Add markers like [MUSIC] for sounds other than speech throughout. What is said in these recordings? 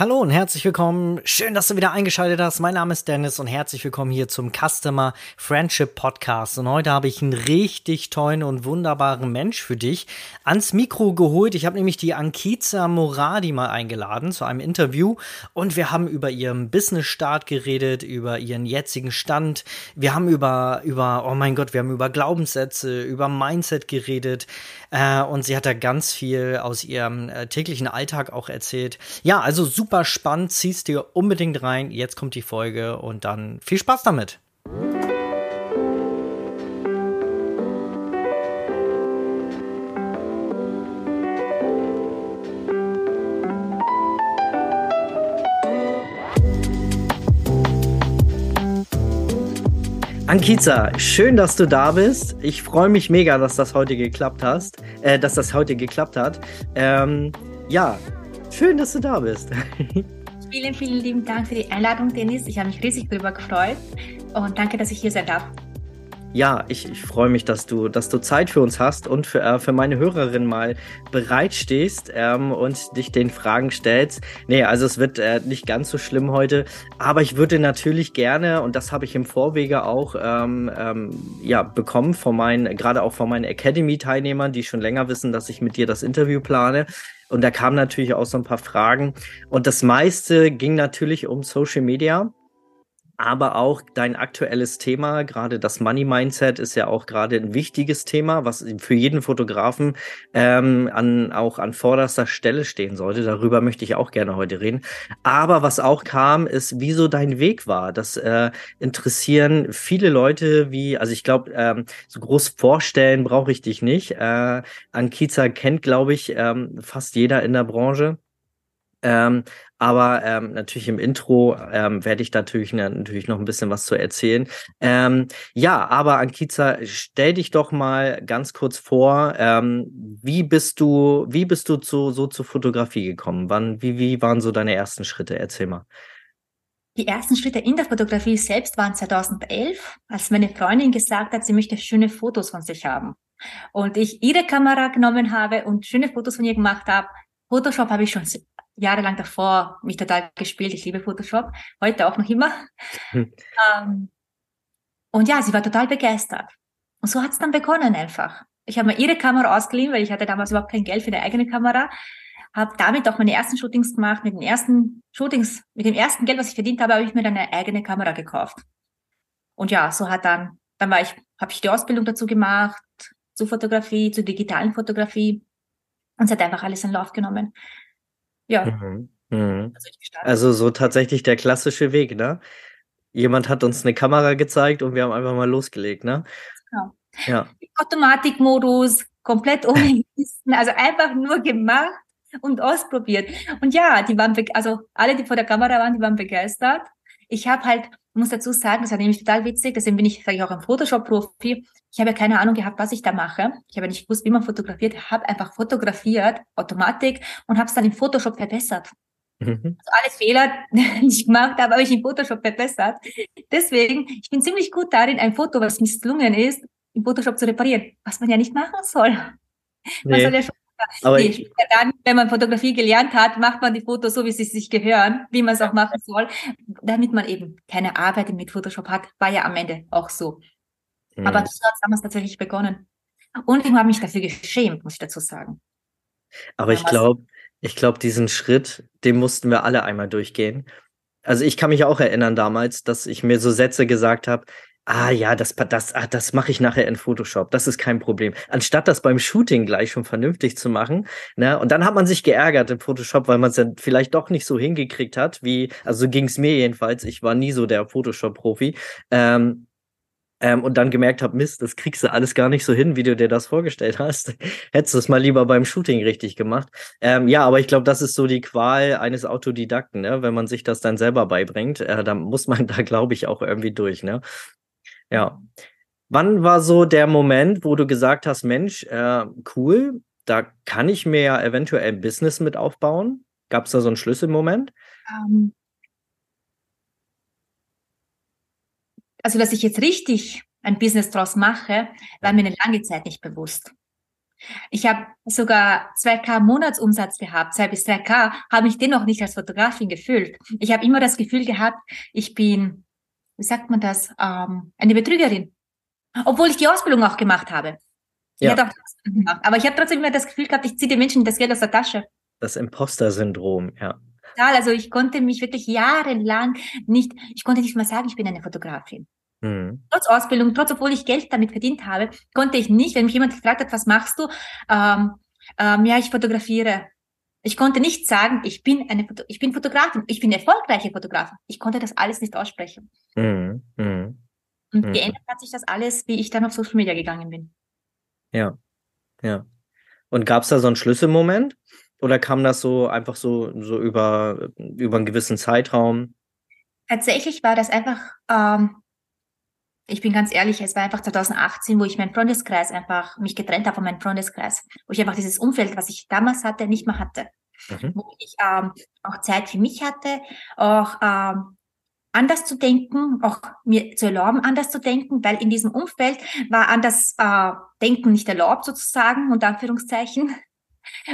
Hallo und herzlich willkommen. Schön, dass du wieder eingeschaltet hast. Mein Name ist Dennis und herzlich willkommen hier zum Customer Friendship Podcast. Und heute habe ich einen richtig tollen und wunderbaren Mensch für dich ans Mikro geholt. Ich habe nämlich die Ankiza Moradi mal eingeladen zu einem Interview und wir haben über ihren Business-Start geredet, über ihren jetzigen Stand. Wir haben über, über, oh mein Gott, wir haben über Glaubenssätze, über Mindset geredet. Äh, und sie hat da ganz viel aus ihrem äh, täglichen Alltag auch erzählt. Ja, also super spannend, ziehst dir unbedingt rein. Jetzt kommt die Folge und dann viel Spaß damit. Ankiza, schön, dass du da bist. Ich freue mich mega, dass das heute geklappt hast, äh, dass das heute geklappt hat. Ähm, ja, schön, dass du da bist. vielen, vielen lieben Dank für die Einladung, Dennis. Ich habe mich riesig darüber gefreut und danke, dass ich hier sein darf. Ja, ich, ich freue mich, dass du, dass du Zeit für uns hast und für, äh, für meine Hörerin mal bereitstehst ähm, und dich den Fragen stellst. Nee, also es wird äh, nicht ganz so schlimm heute, aber ich würde natürlich gerne, und das habe ich im Vorwege auch ähm, ähm, ja, bekommen von meinen, gerade auch von meinen Academy-Teilnehmern, die schon länger wissen, dass ich mit dir das Interview plane. Und da kamen natürlich auch so ein paar Fragen. Und das meiste ging natürlich um Social Media aber auch dein aktuelles Thema, gerade das Money Mindset ist ja auch gerade ein wichtiges Thema, was für jeden Fotografen ähm, an, auch an vorderster Stelle stehen sollte. Darüber möchte ich auch gerne heute reden. Aber was auch kam, ist, wieso dein Weg war. Das äh, interessieren viele Leute, wie, also ich glaube, ähm, so groß vorstellen brauche ich dich nicht. Äh, Ankiza kennt, glaube ich, ähm, fast jeder in der Branche. Ähm, aber ähm, natürlich im Intro ähm, werde ich natürlich, ne, natürlich noch ein bisschen was zu erzählen. Ähm, ja, aber Ankiza, stell dich doch mal ganz kurz vor, ähm, wie bist du, wie bist du zu, so zur Fotografie gekommen? Wann, wie, wie waren so deine ersten Schritte? Erzähl mal. Die ersten Schritte in der Fotografie selbst waren 2011, als meine Freundin gesagt hat, sie möchte schöne Fotos von sich haben. Und ich ihre Kamera genommen habe und schöne Fotos von ihr gemacht habe. Photoshop habe ich schon jahrelang davor mich total gespielt. Ich liebe Photoshop, heute auch noch immer. Hm. [LAUGHS] Ähm, und ja, sie war total begeistert. Und so hat es dann begonnen einfach. Ich habe mir ihre Kamera ausgeliehen, weil ich hatte damals überhaupt kein Geld für eine eigene Kamera. Habe damit auch meine ersten Shootings gemacht. Mit den ersten Shootings, mit dem ersten Geld, was ich verdient habe, habe ich mir dann eine eigene Kamera gekauft. Und ja, so hat dann, dann war ich, habe ich die Ausbildung dazu gemacht, zur Fotografie, zur digitalen Fotografie. Und es hat einfach alles in Lauf genommen. Ja. Mhm. Mhm. Also, so tatsächlich der klassische Weg, ne? Jemand hat uns eine Kamera gezeigt und wir haben einfach mal losgelegt, ne? Genau. Ja. Automatikmodus, komplett ohne [LAUGHS] Listen, also einfach nur gemacht und ausprobiert. Und ja, die waren, also alle, die vor der Kamera waren, die waren begeistert. Ich habe halt, muss dazu sagen, das war nämlich total witzig, deswegen bin ich, sage ich auch ein Photoshop-Profi. Ich habe ja keine Ahnung gehabt, was ich da mache. Ich habe nicht gewusst, wie man fotografiert, habe einfach fotografiert, Automatik und habe es dann in Photoshop verbessert. Mhm. Also alle Fehler, [LAUGHS] die ich gemacht habe, habe ich in Photoshop verbessert. Deswegen, ich bin ziemlich gut darin, ein Foto, was misslungen ist, in Photoshop zu reparieren, was man ja nicht machen soll. [LAUGHS] Man nee. soll ja schon aber nee, dann, wenn man Fotografie gelernt hat, macht man die Fotos so, wie sie sich gehören, wie man es auch machen soll, damit man eben keine Arbeit mit Photoshop hat, war ja am Ende auch so. Mhm. Aber so hat es damals tatsächlich begonnen. Und ich habe mich dafür geschämt, muss ich dazu sagen. Aber ich glaube, ich glaube, diesen Schritt, den mussten wir alle einmal durchgehen. Also ich kann mich auch erinnern damals, dass ich mir so Sätze gesagt habe, Ah ja, das, das, ah, das mache ich nachher in Photoshop. Das ist kein Problem. Anstatt das beim Shooting gleich schon vernünftig zu machen. Ne? Und dann hat man sich geärgert in Photoshop, weil man es dann vielleicht doch nicht so hingekriegt hat, wie, also so ging es mir jedenfalls. Ich war nie so der Photoshop-Profi. Ähm, ähm, und dann gemerkt habe, Mist, das kriegst du alles gar nicht so hin, wie du dir das vorgestellt hast. [LAUGHS] Hättest du es mal lieber beim Shooting richtig gemacht. Ähm, ja, aber ich glaube, das ist so die Qual eines Autodidakten, ne? wenn man sich das dann selber beibringt. Äh, dann muss man [LAUGHS] da, glaube ich, auch irgendwie durch. Ne? Ja. Wann war so der Moment, wo du gesagt hast, Mensch, äh, cool, da kann ich mir ja eventuell ein Business mit aufbauen? Gab es da so einen Schlüsselmoment? Um, also, dass ich jetzt richtig ein Business draus mache, war mir eine lange Zeit nicht bewusst. Ich habe sogar 2K Monatsumsatz gehabt, 2 bis 3K, habe mich dennoch nicht als Fotografin gefühlt. Ich habe immer das Gefühl gehabt, ich bin, wie sagt man das, ähm, eine Betrügerin. Obwohl ich die Ausbildung auch gemacht habe. Ja. Ich auch gemacht. Aber ich habe trotzdem immer das Gefühl gehabt, ich ziehe den Menschen das Geld aus der Tasche. Das Imposter-Syndrom, ja. Also ich konnte mich wirklich jahrelang nicht, ich konnte nicht mal sagen, ich bin eine Fotografin. Mhm. Trotz Ausbildung, trotz obwohl ich Geld damit verdient habe, konnte ich nicht, wenn mich jemand gefragt hat, was machst du? Ähm, ähm, ja, ich fotografiere. Ich konnte nicht sagen, ich bin eine Foto ich bin Fotografin, ich bin erfolgreiche Fotografin. Ich konnte das alles nicht aussprechen. Mhm. Mhm. Und mhm. geändert hat sich das alles, wie ich dann auf Social Media gegangen bin. Ja, ja. Und gab es da so einen Schlüsselmoment? Oder kam das so einfach so, so über, über einen gewissen Zeitraum? Tatsächlich war das einfach ähm, ich bin ganz ehrlich, es war einfach 2018, wo ich meinen Freundeskreis einfach mich getrennt habe von meinem Freundeskreis, wo ich einfach dieses Umfeld, was ich damals hatte, nicht mehr hatte. Mhm. Wo ich ähm, auch Zeit für mich hatte, auch ähm, anders zu denken, auch mir zu erlauben, anders zu denken, weil in diesem Umfeld war anders äh, Denken nicht erlaubt sozusagen, unter Anführungszeichen.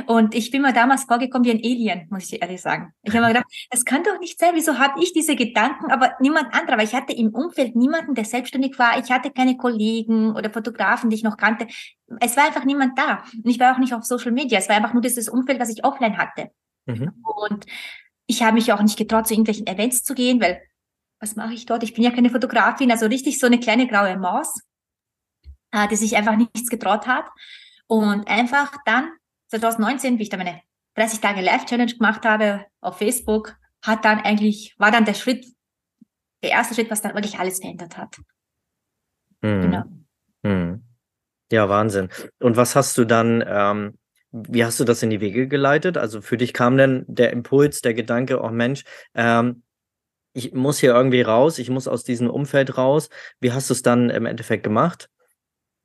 Und ich bin mir damals vorgekommen wie ein Alien, muss ich ehrlich sagen. Ich habe mir gedacht, das kann doch nicht sein. Wieso habe ich diese Gedanken, aber niemand anderer? Weil ich hatte im Umfeld niemanden, der selbstständig war. Ich hatte keine Kollegen oder Fotografen, die ich noch kannte. Es war einfach niemand da. Und ich war auch nicht auf Social Media. Es war einfach nur dieses Umfeld, was ich offline hatte. Mhm. Und ich habe mich auch nicht getraut, zu irgendwelchen Events zu gehen, weil was mache ich dort? Ich bin ja keine Fotografin, also richtig so eine kleine graue Maus, äh, die sich einfach nichts getraut hat. Und einfach dann 2019, wie ich da meine 30 Tage Live-Challenge gemacht habe auf Facebook, hat dann eigentlich, war dann der Schritt, der erste Schritt, was dann wirklich alles verändert hat. Mhm. Genau. Mhm. Ja, Wahnsinn. Und was hast du dann, ähm, wie hast du das in die Wege geleitet? Also für dich kam dann der Impuls, der Gedanke, oh Mensch, ähm, ich muss hier irgendwie raus, ich muss aus diesem Umfeld raus. Wie hast du es dann im Endeffekt gemacht?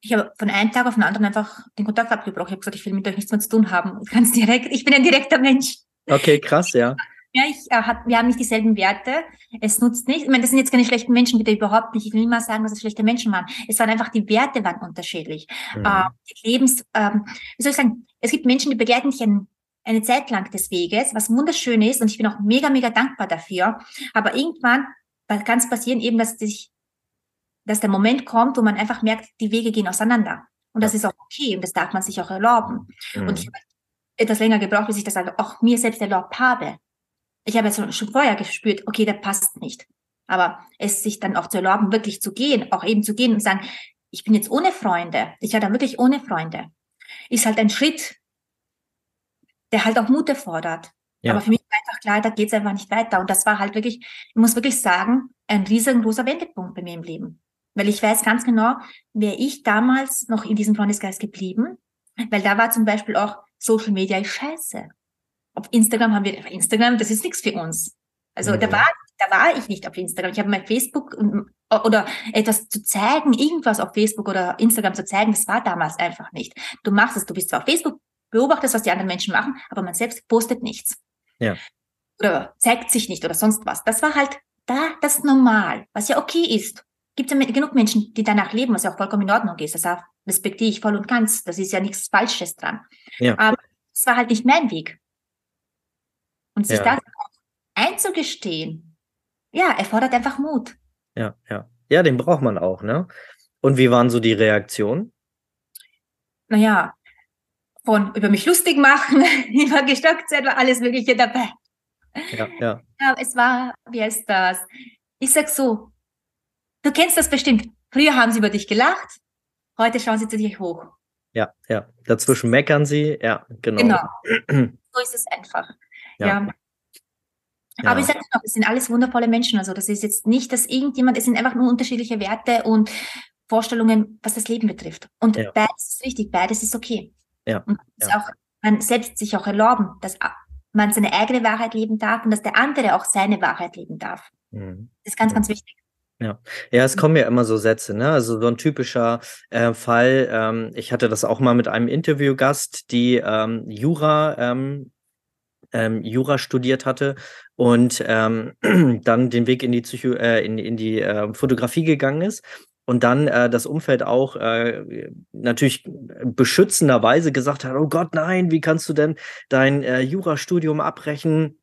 Ich habe von einem Tag auf den anderen einfach den Kontakt abgebrochen. Ich habe gesagt, ich will mit euch nichts mehr zu tun haben. Ganz direkt. Ich bin ein direkter Mensch. Okay, krass, ja. Ja, ich, äh, hab, wir haben nicht dieselben Werte. Es nutzt nicht. Ich meine, das sind jetzt keine schlechten Menschen, bitte überhaupt nicht. Ich will niemals sagen, dass es schlechte Menschen waren. Es waren einfach, die Werte waren unterschiedlich. Mhm. Äh, die Lebens, ähm, wie soll ich sagen, es gibt Menschen, die begleiten dich ein, eine Zeit lang des Weges, was wunderschön ist. Und ich bin auch mega, mega dankbar dafür. Aber irgendwann kann es passieren eben, dass sich dass der Moment kommt, wo man einfach merkt, die Wege gehen auseinander. Und das ist auch okay und das darf man sich auch erlauben. Mhm. Und ich habe etwas länger gebraucht, bis ich das auch mir selbst erlaubt habe. Ich habe jetzt schon vorher gespürt, okay, der passt nicht. Aber es sich dann auch zu erlauben, wirklich zu gehen, auch eben zu gehen und sagen, ich bin jetzt ohne Freunde, ich war dann wirklich ohne Freunde, ist halt ein Schritt, der halt auch Mut erfordert. Ja. Aber für mich war einfach klar, da geht es einfach nicht weiter. Und das war halt wirklich, ich muss wirklich sagen, ein riesengroßer Wendepunkt bei mir im Leben. Weil ich weiß ganz genau, wäre ich damals noch in diesem Freundeskreis geblieben, weil da war zum Beispiel auch Social Media ist scheiße. Auf Instagram haben wir, Instagram, das ist nichts für uns. Also mhm. da war, da war ich nicht auf Instagram. Ich habe mein Facebook oder etwas zu zeigen, irgendwas auf Facebook oder Instagram zu zeigen, das war damals einfach nicht. Du machst es, du bist zwar auf Facebook, beobachtest, was die anderen Menschen machen, aber man selbst postet nichts. Ja. Oder zeigt sich nicht oder sonst was. Das war halt da das normal, was ja okay ist gibt es ja genug Menschen, die danach leben, was ja auch vollkommen in Ordnung ist. Das respektiere ich voll und ganz. Das ist ja nichts Falsches dran. Ja. Aber es war halt nicht mein Weg. Und sich ja. das einzugestehen, ja, erfordert einfach Mut. Ja, ja. Ja, den braucht man auch, ne? Und wie waren so die Reaktionen? Naja, von über mich lustig machen, [LAUGHS] über gestockt sein, war alles Mögliche dabei. Ja, ja. ja es war, wie heißt das? Ich sag so, Du kennst das bestimmt. Früher haben sie über dich gelacht, heute schauen sie zu dir hoch. Ja, ja. Dazwischen meckern sie, ja, genau. Genau. [CLEARS THROAT] so ist es einfach. Ja. ja. Aber ich sage noch, es sind alles wundervolle Menschen. Also das ist jetzt nicht, dass irgendjemand, es sind einfach nur unterschiedliche Werte und Vorstellungen, was das Leben betrifft. Und ja. beides ist richtig, beides ist okay. Ja. Und ja. auch, man selbst sich auch erlauben, dass man seine eigene Wahrheit leben darf und dass der andere auch seine Wahrheit leben darf. Mhm. Das ist ganz, ganz wichtig. Ja. ja, es kommen ja immer so Sätze, ne? Also so ein typischer äh, Fall. Ähm, ich hatte das auch mal mit einem Interviewgast, die ähm, Jura, ähm, ähm, Jura studiert hatte und ähm, [CLEARS THROAT] dann den Weg in die Psycho, äh, in, in die äh, Fotografie gegangen ist und dann äh, das Umfeld auch äh, natürlich beschützenderweise gesagt hat, oh Gott, nein, wie kannst du denn dein äh, Jurastudium abbrechen?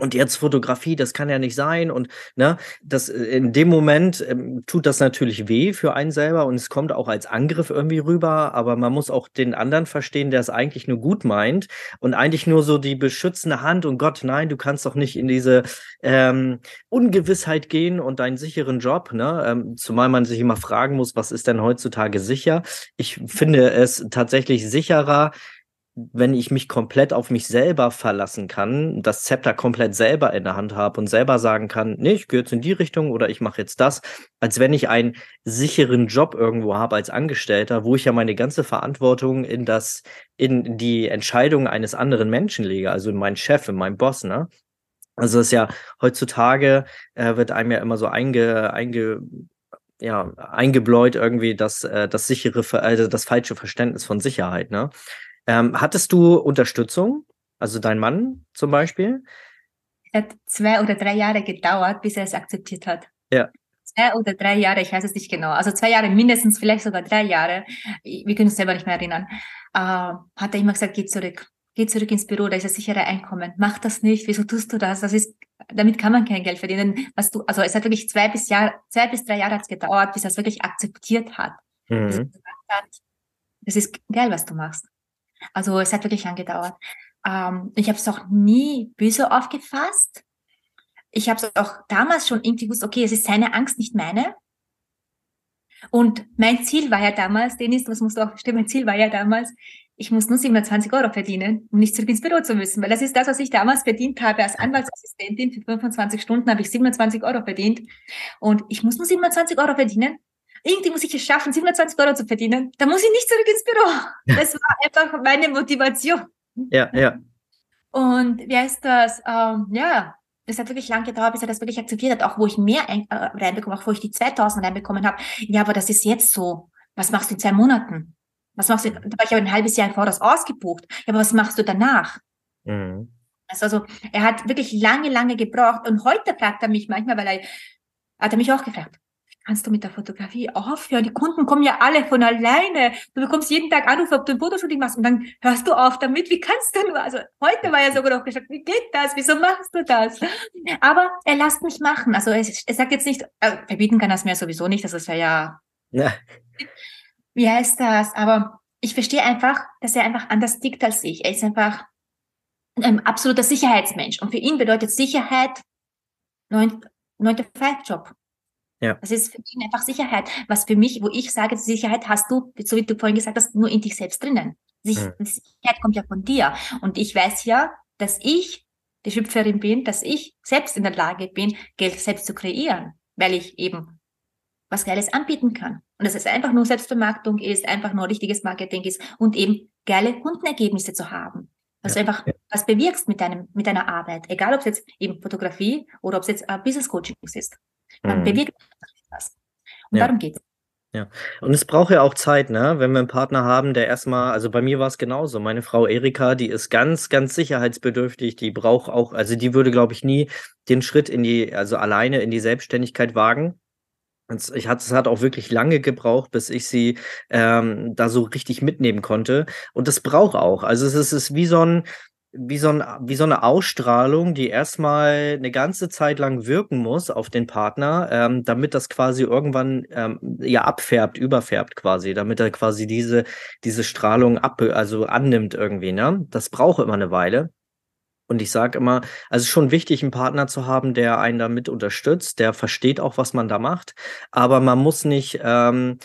Und jetzt Fotografie, das kann ja nicht sein. Und ne, das äh, in dem Moment ähm, tut das natürlich weh für einen selber und es kommt auch als Angriff irgendwie rüber. Aber man muss auch den anderen verstehen, der es eigentlich nur gut meint und eigentlich nur so die beschützende Hand und Gott, nein, du kannst doch nicht in diese ähm, Ungewissheit gehen und deinen sicheren Job. Ne? Ähm, zumal man sich immer fragen muss, was ist denn heutzutage sicher? Ich finde es tatsächlich sicherer, wenn ich mich komplett auf mich selber verlassen kann, das Zepter komplett selber in der Hand habe und selber sagen kann, nee, ich gehe jetzt in die Richtung oder ich mache jetzt das, als wenn ich einen sicheren Job irgendwo habe als Angestellter, wo ich ja meine ganze Verantwortung in das, in die Entscheidung eines anderen Menschen lege, also in meinen Chef, in meinen Boss, ne? Also das ist ja heutzutage äh, wird einem ja immer so einge, einge ja, eingebläut irgendwie das, äh, das sichere, also das falsche Verständnis von Sicherheit, ne? Ähm, hattest du Unterstützung? Also dein Mann zum Beispiel? Es hat zwei oder drei Jahre gedauert, bis er es akzeptiert hat. Ja. Zwei oder drei Jahre, ich weiß es nicht genau. Also zwei Jahre mindestens, vielleicht sogar drei Jahre. Wir können uns selber nicht mehr erinnern. Äh, hat er immer gesagt, geh zurück. Geh zurück ins Büro, da ist das sichere Einkommen. Mach das nicht. Wieso tust du das? Das ist, damit kann man kein Geld verdienen. Was du, also es hat wirklich zwei bis Jahr, zwei bis drei Jahre gedauert, bis er es wirklich akzeptiert hat. Mhm. Das ist geil, was du machst. Also es hat wirklich angedauert. Ähm, ich habe es auch nie böse aufgefasst. Ich habe es auch damals schon irgendwie gewusst, okay, es ist seine Angst, nicht meine. Und mein Ziel war ja damals, Dennis, das musst du auch verstehen, mein Ziel war ja damals, ich muss nur 720 Euro verdienen, um nicht zurück ins Büro zu müssen, weil das ist das, was ich damals verdient habe als Anwaltsassistentin. Für 25 Stunden habe ich 27 Euro verdient und ich muss nur 27 Euro verdienen, irgendwie muss ich es schaffen, 720 Euro zu verdienen. Da muss ich nicht zurück ins Büro. Das war einfach meine Motivation. Ja, ja. Und wie heißt das? Ähm, ja, es hat wirklich lange gedauert, bis er das wirklich akzeptiert hat, auch wo ich mehr ein, äh, reinbekommen, auch wo ich die 2000 reinbekommen habe. Ja, aber das ist jetzt so. Was machst du in zwei Monaten? Was machst du? Da war ich aber ein halbes Jahr im Voraus ausgebucht. Ja, aber was machst du danach? Mhm. Also, er hat wirklich lange, lange gebraucht. Und heute fragt er mich manchmal, weil er, hat er mich auch gefragt, kannst du mit der Fotografie aufhören? Die Kunden kommen ja alle von alleine. Du bekommst jeden Tag Anrufe, ob du ein Fotoshooting machst und dann hörst du auf damit. Wie kannst du nur? Also heute war ja sogar noch gesagt, wie geht das? Wieso machst du das? Aber er lässt mich machen. Also er, er sagt jetzt nicht, äh, verbieten kann es mir sowieso nicht. Das ist ja ja. ja. Wie heißt das? Aber ich verstehe einfach, dass er einfach anders tickt als ich. Er ist einfach ein absoluter Sicherheitsmensch. Und für ihn bedeutet Sicherheit 9 to 5 Job. Ja. Das ist für ihn einfach Sicherheit. Was für mich, wo ich sage, Sicherheit hast du, so wie du vorhin gesagt hast, nur in dich selbst drinnen. Mhm. Sicherheit kommt ja von dir. Und ich weiß ja, dass ich die Schöpferin bin, dass ich selbst in der Lage bin, Geld selbst zu kreieren, weil ich eben was Geiles anbieten kann. Und dass es einfach nur Selbstvermarktung ist, einfach nur richtiges Marketing ist und eben geile Kundenergebnisse zu haben. Also ja. einfach was bewirkst mit deinem, mit deiner Arbeit. Egal, ob es jetzt eben Fotografie oder ob es jetzt uh, Business Coaching ist. Man mhm. bewegt was. Und ja. darum geht's. Ja, und es braucht ja auch Zeit, ne? Wenn wir einen Partner haben, der erstmal, also bei mir war es genauso. Meine Frau Erika, die ist ganz, ganz sicherheitsbedürftig. Die braucht auch, also die würde, glaube ich, nie den Schritt in die, also alleine in die Selbstständigkeit wagen. Und ich hat, es hat auch wirklich lange gebraucht, bis ich sie ähm, da so richtig mitnehmen konnte. Und das braucht auch. Also es ist, es ist wie so ein, wie so, ein, wie so eine Ausstrahlung, die erstmal eine ganze Zeit lang wirken muss auf den Partner, ähm, damit das quasi irgendwann ähm, ja abfärbt, überfärbt quasi, damit er quasi diese, diese Strahlung ab, also annimmt irgendwie, ne? Das braucht immer eine Weile. Und ich sage immer, also es ist schon wichtig, einen Partner zu haben, der einen damit unterstützt, der versteht auch, was man da macht. Aber man muss nicht, ähm,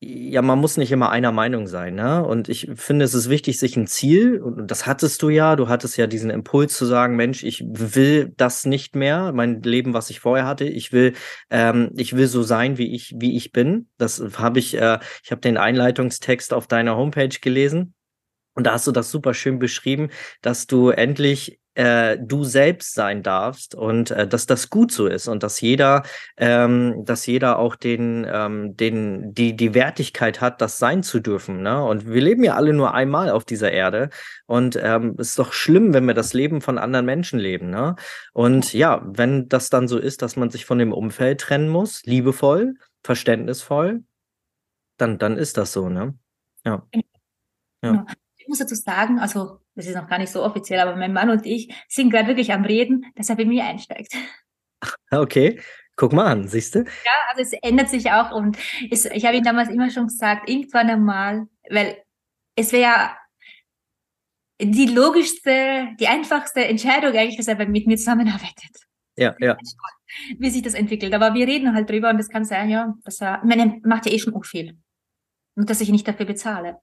ja, man muss nicht immer einer Meinung sein, ne? Und ich finde, es ist wichtig, sich ein Ziel, und das hattest du ja, du hattest ja diesen Impuls zu sagen, Mensch, ich will das nicht mehr, mein Leben, was ich vorher hatte, ich will, ähm, ich will so sein, wie ich, wie ich bin. Das habe ich, äh, ich habe den Einleitungstext auf deiner Homepage gelesen. Und da hast du das super schön beschrieben, dass du endlich äh, du selbst sein darfst und äh, dass das gut so ist und dass jeder, ähm, dass jeder auch den, ähm, den, die, die Wertigkeit hat, das sein zu dürfen. Ne? Und wir leben ja alle nur einmal auf dieser Erde. Und ähm, es ist doch schlimm, wenn wir das Leben von anderen Menschen leben. Ne? Und ja, wenn das dann so ist, dass man sich von dem Umfeld trennen muss, liebevoll, verständnisvoll, dann, dann ist das so, ne? Ja. ja. Genau. Ich muss dazu sagen, also das ist noch gar nicht so offiziell, aber mein Mann und ich sind gerade wirklich am Reden, dass er bei mir einsteigt. [LAUGHS] Okay, guck mal an, siehst du? Ja, also es ändert sich auch und es, ich habe ihm damals immer schon gesagt, irgendwann einmal, weil es wäre ja die logischste, die einfachste Entscheidung eigentlich, dass er mit mir zusammenarbeitet. Ja, ja. Wie sich das entwickelt. Aber wir reden halt drüber und es kann sein, ja, dass er, meine, macht ja eh schon auch viel. Nur, dass ich nicht dafür bezahle.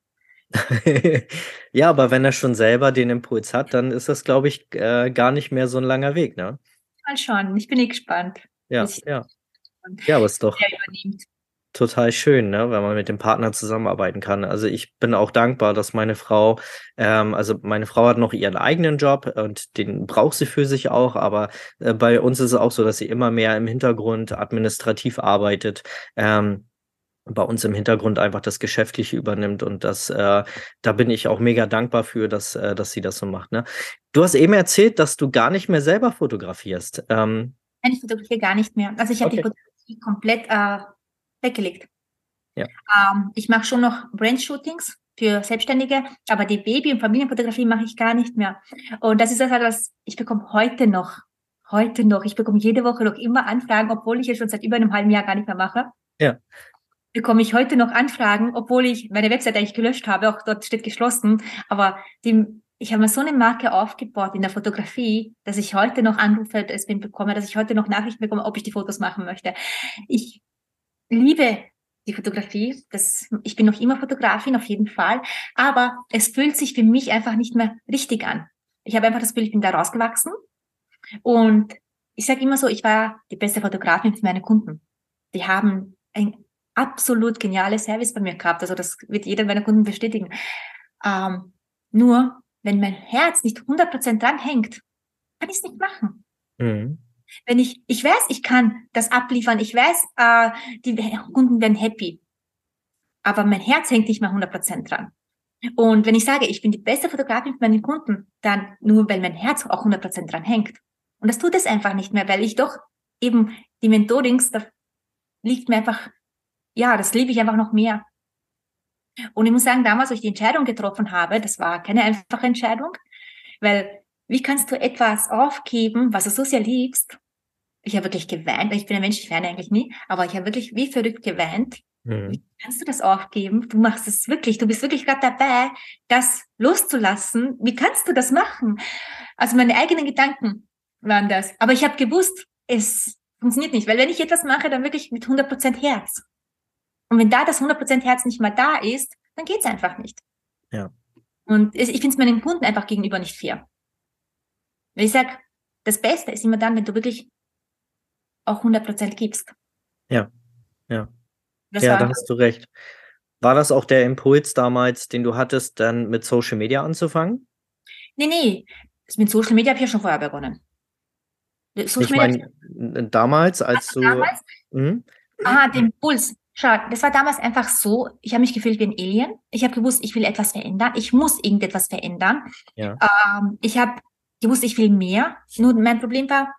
[LAUGHS] ja, aber wenn er schon selber den Impuls hat, dann ist das, glaube ich, äh, gar nicht mehr so ein langer Weg, ne? Mal schauen. Ich bin eh gespannt. Ja, ja. Ja, aber es ist doch total schön, ne, wenn man mit dem Partner zusammenarbeiten kann. Also ich bin auch dankbar, dass meine Frau, ähm, also meine Frau hat noch ihren eigenen Job und den braucht sie für sich auch, aber äh, bei uns ist es auch so, dass sie immer mehr im Hintergrund administrativ arbeitet. Ähm, bei uns im Hintergrund einfach das Geschäftliche übernimmt und das, äh, da bin ich auch mega dankbar für, dass, äh, dass sie das so macht. Ne? Du hast eben erzählt, dass du gar nicht mehr selber fotografierst. Ähm, Nein, ich fotografiere gar nicht mehr. Also ich habe okay. die Fotografie komplett äh, weggelegt. Ja. Ähm, ich mache schon noch Brand-Shootings für Selbstständige, aber die Baby- und Familienfotografie mache ich gar nicht mehr. Und das ist das, was ich bekomme heute noch, heute noch, ich bekomme jede Woche noch immer Anfragen, obwohl ich es schon seit über einem halben Jahr gar nicht mehr mache. Ja bekomme ich heute noch Anfragen, obwohl ich meine Website eigentlich gelöscht habe, auch dort steht geschlossen, aber die, ich habe mir so eine Marke aufgebaut in der Fotografie, dass ich heute noch Anrufe deswegen bekomme, dass ich heute noch Nachrichten bekomme, ob ich die Fotos machen möchte. Ich liebe die Fotografie. Das, ich bin noch immer Fotografin auf jeden Fall, aber es fühlt sich für mich einfach nicht mehr richtig an. Ich habe einfach das Gefühl, ich bin da rausgewachsen und ich sage immer so, ich war die beste Fotografin für meine Kunden. Die haben ein absolut geniale Service bei mir gehabt. Also das wird jeder meiner Kunden bestätigen. Ähm, nur, wenn mein Herz nicht 100% dran hängt, kann ich es nicht machen. Mhm. Wenn ich, ich weiß, ich kann das abliefern, ich weiß, äh, die Kunden werden happy. Aber mein Herz hängt nicht mehr 100% dran. Und wenn ich sage, ich bin die beste Fotografin für meinen Kunden, dann nur, weil mein Herz auch 100% dran hängt. Und das tut es einfach nicht mehr, weil ich doch eben die Mentorings, da liegt mir einfach ja, das liebe ich einfach noch mehr. Und ich muss sagen, damals, als ich die Entscheidung getroffen habe, das war keine einfache Entscheidung, weil wie kannst du etwas aufgeben, was du so sehr liebst? Ich habe wirklich geweint. Ich bin ein Mensch, ich weine eigentlich nie, aber ich habe wirklich wie verrückt geweint. Mhm. Wie kannst du das aufgeben? Du machst es wirklich, du bist wirklich gerade dabei, das loszulassen. Wie kannst du das machen? Also meine eigenen Gedanken waren das. Aber ich habe gewusst, es funktioniert nicht, weil wenn ich etwas mache, dann wirklich mit 100% Herz. Und wenn da das 100% Herz nicht mal da ist, dann geht's einfach nicht. Ja. Und ich finde es meinen Kunden einfach gegenüber nicht fair. Weil ich sag, das Beste ist immer dann, wenn du wirklich auch 100% gibst. Ja, ja. Das ja, da hast du recht. War das auch der Impuls damals, den du hattest, dann mit Social Media anzufangen? Nee, nee. Mit Social Media habe ich ja schon vorher begonnen. Social ich meine, damals, als also du. Damals? Hm? Ah, den Impuls. Schau, das war damals einfach so, ich habe mich gefühlt wie ein Alien. Ich habe gewusst, ich will etwas verändern. Ich muss irgendetwas verändern. Ja. Ähm, ich habe gewusst, ich will mehr. Nur mein Problem war,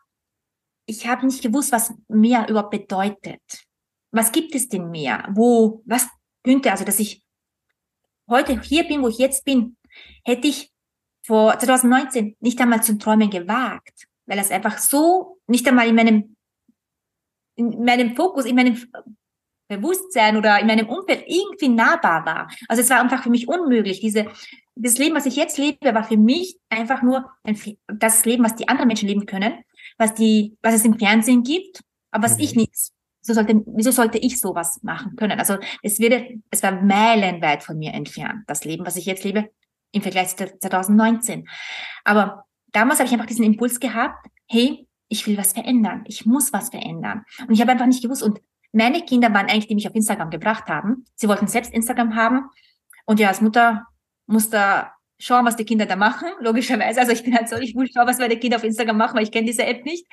ich habe nicht gewusst, was mehr überhaupt bedeutet. Was gibt es denn mehr? Wo, was könnte, also dass ich heute hier bin, wo ich jetzt bin, hätte ich vor 2019 nicht einmal zum Träumen gewagt, weil das einfach so nicht einmal in meinem in meinem Fokus, in meinem Bewusstsein oder in meinem Umfeld irgendwie nahbar war. Also es war einfach für mich unmöglich. Diese, das Leben, was ich jetzt lebe, war für mich einfach nur ein, das Leben, was die anderen Menschen leben können, was die, was es im Fernsehen gibt, aber was mhm. ich nicht. So sollte, wieso sollte ich sowas machen können? Also es würde, es war meilenweit von mir entfernt, das Leben, was ich jetzt lebe, im Vergleich zu 2019. Aber damals habe ich einfach diesen Impuls gehabt, hey, ich will was verändern, ich muss was verändern. Und ich habe einfach nicht gewusst, und meine Kinder waren eigentlich, die mich auf Instagram gebracht haben. Sie wollten selbst Instagram haben. Und ja, als Mutter musste schauen, was die Kinder da machen, [LAUGHS] logischerweise. Also ich bin halt so, ich will schauen, was meine Kinder auf Instagram machen, weil ich kenne diese App nicht.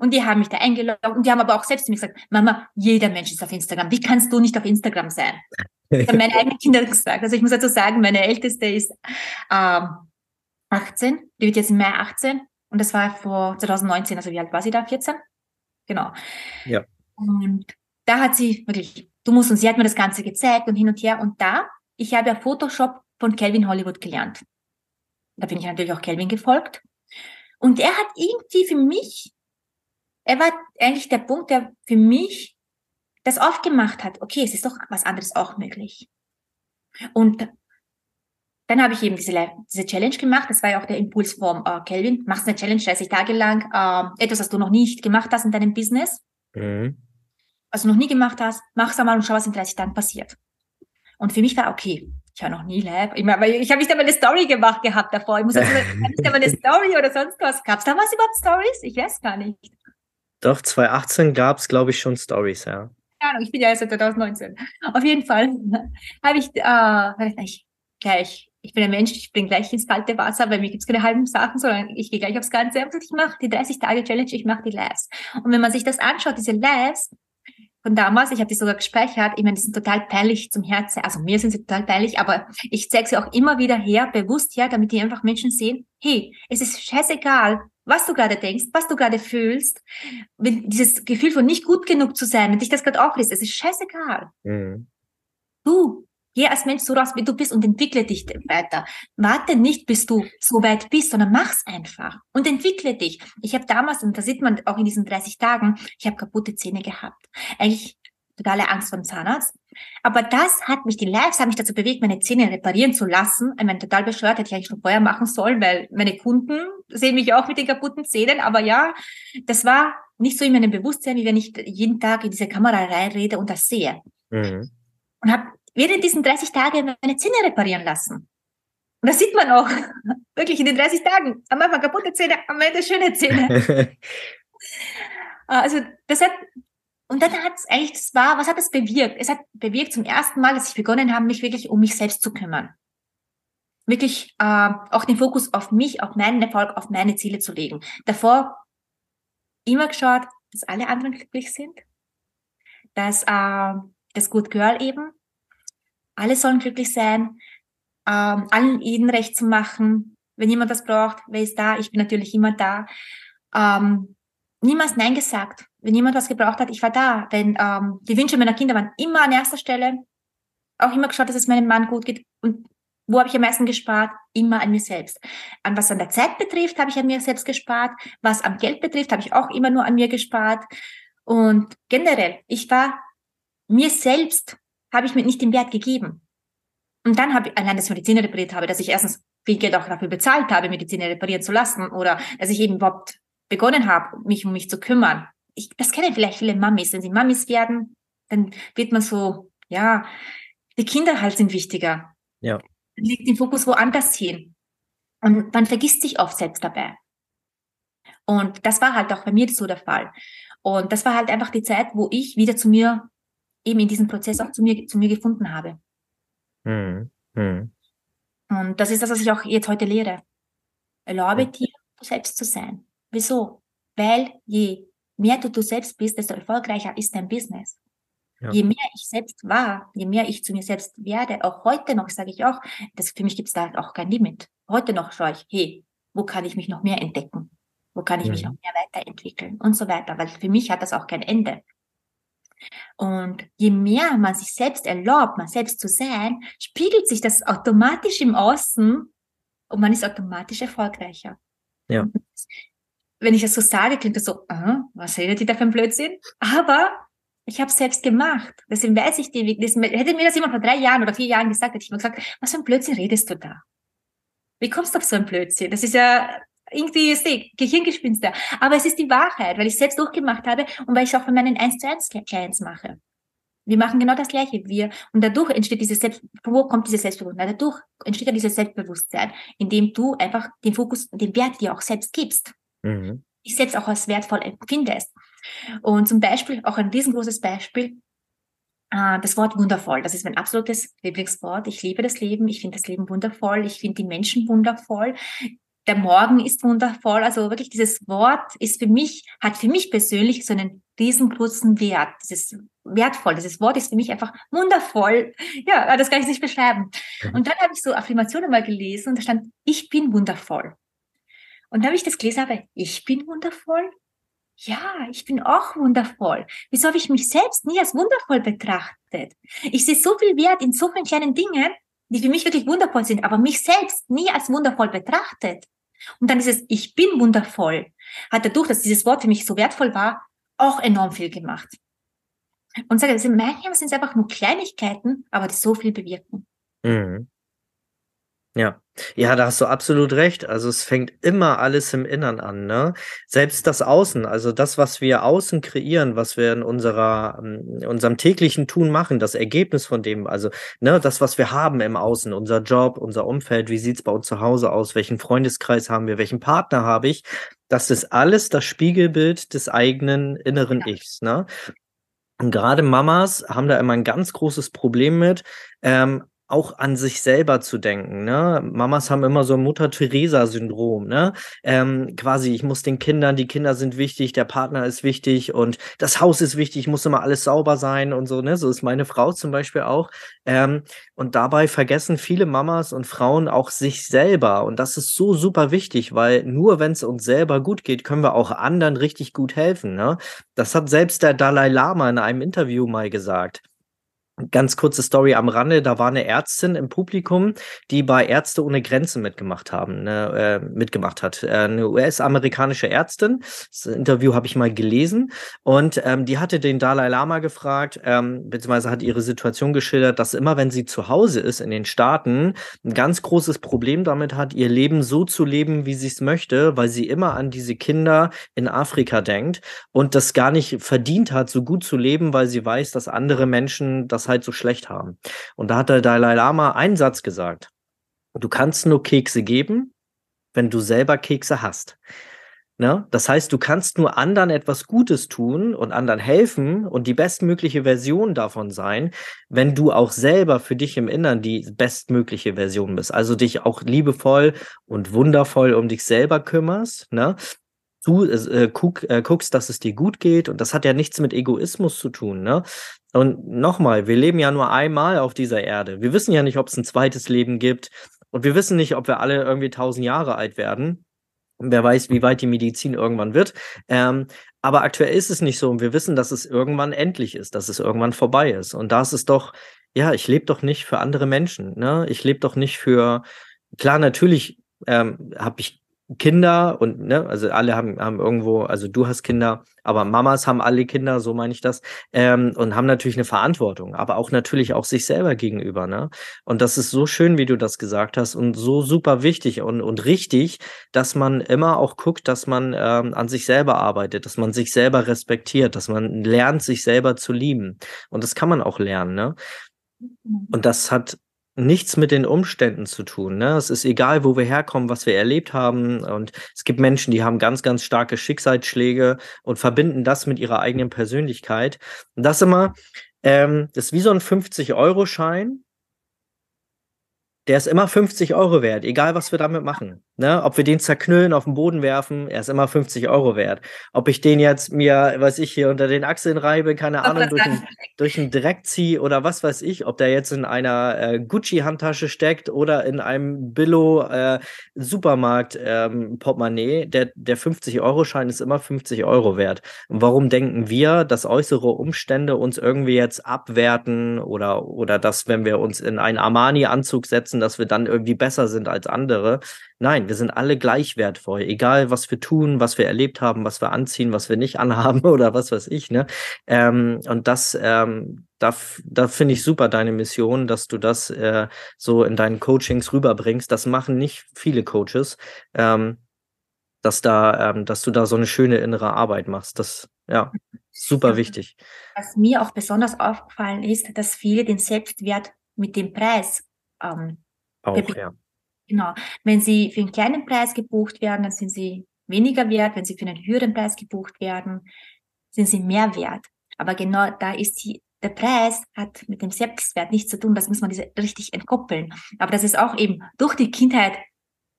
Und die haben mich da eingeloggt und die haben aber auch selbst zu mir gesagt, Mama, jeder Mensch ist auf Instagram. Wie kannst du nicht auf Instagram sein? Das haben meine eigenen Kinder gesagt. Also ich muss dazu sagen, meine Älteste ist ähm, 18, die wird jetzt im Mai 18 und das war vor 2019, also wie alt war sie da? 14? Genau. Ja. Und da hat sie wirklich du musst, und sie hat mir das Ganze gezeigt und hin und her. Und da, ich habe ja Photoshop von Calvin Hollywood gelernt. Da bin ich natürlich auch Calvin gefolgt. Und er hat irgendwie für mich, er war eigentlich der Punkt, der für mich das aufgemacht hat. Okay, es ist doch was anderes auch möglich. Und dann habe ich eben diese, diese Challenge gemacht. Das war ja auch der Impuls vom äh, Kelvin. Machst eine Challenge 30 Tage lang, äh, etwas, was du noch nicht gemacht hast in deinem Business. Mhm. Du noch nie gemacht hast, mach's einmal und schau, was in 30 Tagen passiert. Und für mich war okay. Ich war noch nie live. Ich, meine, ich habe nicht einmal eine Story gemacht gehabt davor. Ich muss also nicht einmal eine [LAUGHS] Story oder sonst was. Gab es da was überhaupt Stories? Ich weiß gar nicht. Doch, 2018 gab es, glaube ich, schon Stories, ja. Keine Ahnung, ich bin ja erst seit 2019. Auf jeden Fall [LAUGHS] habe ich, äh, ich gleich ich bin ein Mensch, ich bin gleich ins kalte Wasser, bei mir gibt's keine halben Sachen, sondern ich gehe gleich aufs Ganze. Und ich mache die 30-Tage-Challenge, ich mache die Lives. Und wenn man sich das anschaut, diese Lives von damals, ich habe die sogar gespeichert, ich meine, die sind total peinlich zum Herzen, also mir sind sie total peinlich, aber ich zeige sie auch immer wieder her, bewusst her, damit die einfach Menschen sehen, hey, es ist scheißegal, was du gerade denkst, was du gerade fühlst, wenn dieses Gefühl von nicht gut genug zu sein, wenn dich das gerade auflässt, es ist scheißegal. Mhm. Du Geh als Mensch so raus, wie du bist und entwickle dich weiter. Warte nicht, bis du so weit bist, sondern mach's einfach und entwickle dich. Ich habe damals, und da sieht man auch in diesen 30 Tagen, ich habe kaputte Zähne gehabt. Eigentlich totale Angst vor dem Zahnarzt. Aber das hat mich, die Lives haben mich dazu bewegt, meine Zähne reparieren zu lassen. Ich meine, total bescheuert, hätte ich eigentlich schon vorher machen sollen, weil meine Kunden sehen mich auch mit den kaputten Zähnen. Aber ja, das war nicht so in meinem Bewusstsein, wie wenn ich jeden Tag in diese Kamera reinrede und das sehe. Mhm. Und habe während diesen 30 Tagen meine Zähne reparieren lassen. Und das sieht man auch [LAUGHS] wirklich in den 30 Tagen. Am Anfang kaputte Zähne, am Ende schöne Zähne. [LAUGHS] also das hat, und dann hat es eigentlich, das war, was hat es bewirkt? Es hat bewirkt zum ersten Mal, dass ich begonnen habe, mich wirklich um mich selbst zu kümmern. Wirklich äh, auch den Fokus auf mich, auf meinen Erfolg, auf meine Ziele zu legen. Davor immer geschaut, dass alle anderen glücklich sind, dass äh, das Good Girl eben alle sollen glücklich sein, ähm, allen jeden recht zu machen. Wenn jemand das braucht, wer ist da? Ich bin natürlich immer da. Ähm, niemals Nein gesagt. Wenn jemand was gebraucht hat, ich war da. Wenn ähm, die Wünsche meiner Kinder waren immer an erster Stelle. Auch immer geschaut, dass es meinem Mann gut geht. Und wo habe ich am meisten gespart? Immer an mir selbst. An was an der Zeit betrifft, habe ich an mir selbst gespart. Was am Geld betrifft, habe ich auch immer nur an mir gespart. Und generell, ich war mir selbst habe ich mir nicht den Wert gegeben. Und dann habe ich, allein, dass ich Mediziner repariert habe, dass ich erstens viel Geld auch dafür bezahlt habe, Mediziner reparieren zu lassen oder dass ich eben überhaupt begonnen habe, mich um mich zu kümmern. Ich, das kennen vielleicht viele Mamis. Wenn sie Mamis werden, dann wird man so, ja, die Kinder halt sind wichtiger. Ja. Dann liegt den Fokus woanders hin. Und man vergisst sich oft selbst dabei. Und das war halt auch bei mir so der Fall. Und das war halt einfach die Zeit, wo ich wieder zu mir eben in diesem Prozess auch zu mir, zu mir gefunden habe. Mhm. Mhm. Und das ist das, was ich auch jetzt heute lehre. Erlaube mhm. dir, du selbst zu sein. Wieso? Weil je mehr du du selbst bist, desto erfolgreicher ist dein Business. Ja. Je mehr ich selbst war, je mehr ich zu mir selbst werde, auch heute noch, sage ich auch, das, für mich gibt es da auch kein Limit. Heute noch schaue ich, hey, wo kann ich mich noch mehr entdecken? Wo kann ich mhm. mich noch mehr weiterentwickeln und so weiter? Weil für mich hat das auch kein Ende. Und je mehr man sich selbst erlaubt, man selbst zu sein, spiegelt sich das automatisch im Außen und man ist automatisch erfolgreicher. Ja. Wenn ich das so sage, klingt das so, uh, was redet die da für ein Blödsinn? Aber ich habe es selbst gemacht. Deswegen weiß ich die Weg. Hätte mir das jemand vor drei Jahren oder vier Jahren gesagt, hätte ich mir gesagt, was für ein Blödsinn redest du da? Wie kommst du auf so ein Blödsinn? Das ist ja irgendwie ist die Gehirngespinste. Aber es ist die Wahrheit, weil ich selbst durchgemacht habe und weil ich auch von meinen 1 zu 1 Clients mache. Wir machen genau das Gleiche. Wir, und dadurch entsteht dieses Selbst, wo kommt dieses Selbstbewusstsein? Dadurch entsteht ja dieses Selbstbewusstsein, indem du einfach den Fokus, den Wert dir auch selbst gibst. Mhm. Ich selbst auch als wertvoll empfindest. Und zum Beispiel, auch ein riesengroßes Beispiel, äh, das Wort wundervoll, das ist mein absolutes Lieblingswort. Ich liebe das Leben, ich finde das Leben wundervoll, ich finde die Menschen wundervoll der Morgen ist wundervoll. Also wirklich dieses Wort ist für mich, hat für mich persönlich so einen riesengroßen Wert. Das ist wertvoll. Dieses Wort ist für mich einfach wundervoll. Ja, das kann ich nicht beschreiben. Mhm. Und dann habe ich so Affirmationen mal gelesen und da stand, ich bin wundervoll. Und dann habe ich das gelesen, habe, ich bin wundervoll. ja, ich bin auch wundervoll. Wieso habe ich mich selbst nie als wundervoll betrachtet? Ich sehe so viel Wert in so vielen kleinen Dingen, die für mich wirklich wundervoll sind, aber mich selbst nie als wundervoll betrachtet. Und dann ist es, ich bin wundervoll, hat dadurch, dass dieses Wort für mich so wertvoll war, auch enorm viel gemacht. Und sage, also manchmal sind es einfach nur Kleinigkeiten, aber die so viel bewirken. Mhm. Ja. Ja, da hast du absolut recht. Also es fängt immer alles im Innern an, ne? Selbst das Außen, also das, was wir außen kreieren, was wir in unserer, in unserem täglichen Tun machen, das Ergebnis von dem, also ne, das, was wir haben im Außen, unser Job, unser Umfeld, wie sieht's bei uns zu Hause aus, welchen Freundeskreis haben wir, welchen Partner habe ich, das ist alles das Spiegelbild des eigenen inneren Ichs, ne? Und gerade Mamas haben da immer ein ganz großes Problem mit, ähm, auch an sich selber zu denken. Ne? Mamas haben immer so ein Mutter-Theresa-Syndrom. Ne? Ähm, quasi, ich muss den Kindern, die Kinder sind wichtig, der Partner ist wichtig und das Haus ist wichtig, muss immer alles sauber sein und so. Ne? So ist meine Frau zum Beispiel auch. Ähm, und dabei vergessen viele Mamas und Frauen auch sich selber. Und das ist so super wichtig, weil nur wenn es uns selber gut geht, können wir auch anderen richtig gut helfen. Ne? Das hat selbst der Dalai Lama in einem Interview mal gesagt. Ganz kurze Story am Rande, da war eine Ärztin im Publikum, die bei Ärzte ohne Grenzen mitgemacht haben, ne, äh, mitgemacht hat. Äh, eine US-amerikanische Ärztin. Das Interview habe ich mal gelesen und ähm, die hatte den Dalai Lama gefragt, ähm, beziehungsweise hat ihre Situation geschildert, dass immer, wenn sie zu Hause ist in den Staaten, ein ganz großes Problem damit hat, ihr Leben so zu leben, wie sie es möchte, weil sie immer an diese Kinder in Afrika denkt und das gar nicht verdient hat, so gut zu leben, weil sie weiß, dass andere Menschen das halt so schlecht haben. Und da hat der Dalai Lama einen Satz gesagt. Du kannst nur Kekse geben, wenn du selber Kekse hast. Ne? Das heißt, du kannst nur anderen etwas Gutes tun und anderen helfen und die bestmögliche Version davon sein, wenn du auch selber für dich im Innern die bestmögliche Version bist. Also dich auch liebevoll und wundervoll um dich selber kümmerst, ne? Du äh, guck, äh, guckst, dass es dir gut geht. Und das hat ja nichts mit Egoismus zu tun. Ne? Und nochmal, wir leben ja nur einmal auf dieser Erde. Wir wissen ja nicht, ob es ein zweites Leben gibt. Und wir wissen nicht, ob wir alle irgendwie tausend Jahre alt werden. Und wer weiß, wie weit die Medizin irgendwann wird. Ähm, aber aktuell ist es nicht so. Und wir wissen, dass es irgendwann endlich ist, dass es irgendwann vorbei ist. Und da ist es doch, ja, ich lebe doch nicht für andere Menschen. Ne? Ich lebe doch nicht für, klar, natürlich ähm, habe ich Kinder und ne, also alle haben, haben irgendwo, also du hast Kinder, aber Mamas haben alle Kinder, so meine ich das, ähm, und haben natürlich eine Verantwortung, aber auch natürlich auch sich selber gegenüber, ne? Und das ist so schön, wie du das gesagt hast und so super wichtig und, und richtig, dass man immer auch guckt, dass man ähm, an sich selber arbeitet, dass man sich selber respektiert, dass man lernt, sich selber zu lieben. Und das kann man auch lernen, ne? Mhm. Und das hat nichts mit den Umständen zu tun. Ne? Es ist egal, wo wir herkommen, was wir erlebt haben. Und es gibt Menschen, die haben ganz, ganz starke Schicksalsschläge und verbinden das mit ihrer eigenen Persönlichkeit. Und das immer, ähm, das ist wie so ein 50-Euro-Schein, der ist immer 50 Euro wert, egal was wir damit machen. Ne? Ob wir den zerknüllen, auf den Boden werfen, er ist immer 50 Euro wert. Ob ich den jetzt mir, weiß ich, hier unter den Achseln reibe, keine Ahnung, durch den, durch den Dreck ziehe oder was weiß ich, ob der jetzt in einer äh, Gucci-Handtasche steckt oder in einem Billo-Supermarkt-Portemonnaie, äh, ähm, der, der 50-Euro-Schein ist immer 50 Euro wert. Und warum denken wir, dass äußere Umstände uns irgendwie jetzt abwerten oder, oder dass, wenn wir uns in einen Armani-Anzug setzen, dass wir dann irgendwie besser sind als andere. Nein, wir sind alle gleich wertvoll, egal was wir tun, was wir erlebt haben, was wir anziehen, was wir nicht anhaben [LAUGHS] oder was weiß ich. Ne? Ähm, und das, ähm, da, da finde ich super deine Mission, dass du das äh, so in deinen Coachings rüberbringst. Das machen nicht viele Coaches, ähm, dass da, ähm, dass du da so eine schöne innere Arbeit machst. Das ja super wichtig. Was mir auch besonders aufgefallen ist, dass viele den Selbstwert mit dem Preis ähm, auch, ja. Genau. Wenn sie für einen kleinen Preis gebucht werden, dann sind sie weniger wert. Wenn sie für einen höheren Preis gebucht werden, sind sie mehr wert. Aber genau da ist die, der Preis hat mit dem Selbstwert nichts zu tun. Das muss man diese richtig entkoppeln. Aber das ist auch eben durch die Kindheit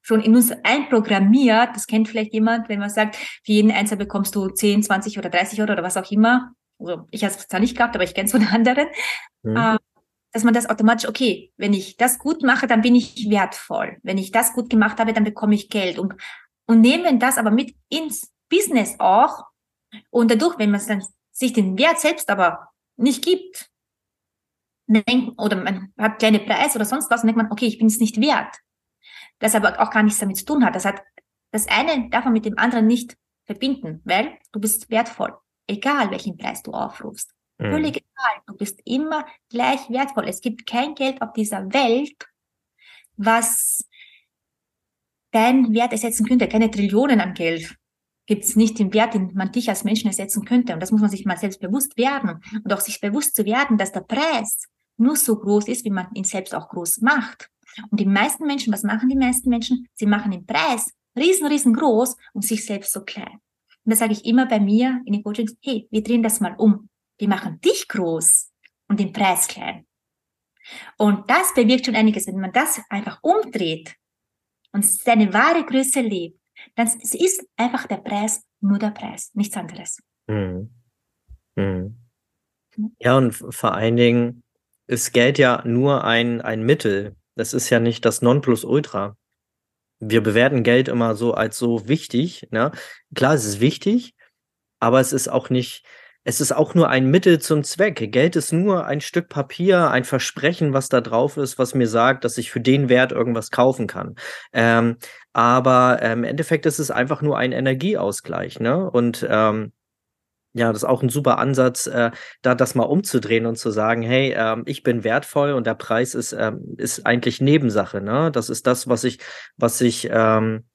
schon in uns einprogrammiert. Das kennt vielleicht jemand, wenn man sagt, für jeden Einzel bekommst du 10, 20 oder 30 Euro oder was auch immer. Also ich habe es zwar nicht gehabt, aber ich kenne es von [LAUGHS] anderen. Mhm. Ähm, dass man das automatisch, okay, wenn ich das gut mache, dann bin ich wertvoll. Wenn ich das gut gemacht habe, dann bekomme ich Geld. Und, und nehmen das aber mit ins Business auch, Und dadurch, wenn man dann sich den Wert selbst aber nicht gibt, denkt, oder man hat kleine Preise oder sonst was, und denkt man, okay, ich bin es nicht wert. Das aber auch gar nichts damit zu tun hat. Das hat, das eine darf man mit dem anderen nicht verbinden, weil du bist wertvoll. Egal welchen Preis du aufrufst. Mhm. Völlig egal. Du bist immer gleich wertvoll. Es gibt kein Geld auf dieser Welt, was deinen Wert ersetzen könnte. Keine Trillionen an Geld gibt es nicht den Wert, den man dich als Menschen ersetzen könnte. Und das muss man sich mal selbst bewusst werden. Und auch sich bewusst zu werden, dass der Preis nur so groß ist, wie man ihn selbst auch groß macht. Und die meisten Menschen, was machen die meisten Menschen? Sie machen den Preis riesen, riesengroß und sich selbst so klein. Und das sage ich immer bei mir in den Coachings, hey, wir drehen das mal um. Wir machen dich groß und den Preis klein. Und das bewirkt schon einiges. Wenn man das einfach umdreht und seine wahre Größe lebt, dann ist einfach der Preis nur der Preis, nichts anderes. Mhm. Mhm. Ja, und vor allen Dingen ist Geld ja nur ein, ein Mittel. Das ist ja nicht das Nonplusultra wir bewerten Geld immer so als so wichtig. Ne? Klar, es ist wichtig, aber es ist auch nicht, es ist auch nur ein Mittel zum Zweck. Geld ist nur ein Stück Papier, ein Versprechen, was da drauf ist, was mir sagt, dass ich für den Wert irgendwas kaufen kann. Ähm, aber ähm, im Endeffekt ist es einfach nur ein Energieausgleich. Ne? Und ähm, ja, das ist auch ein super Ansatz, äh, da das mal umzudrehen und zu sagen, hey, ähm, ich bin wertvoll und der Preis ist, ähm, ist eigentlich Nebensache, ne? Das ist das, was ich, was ich, ähm,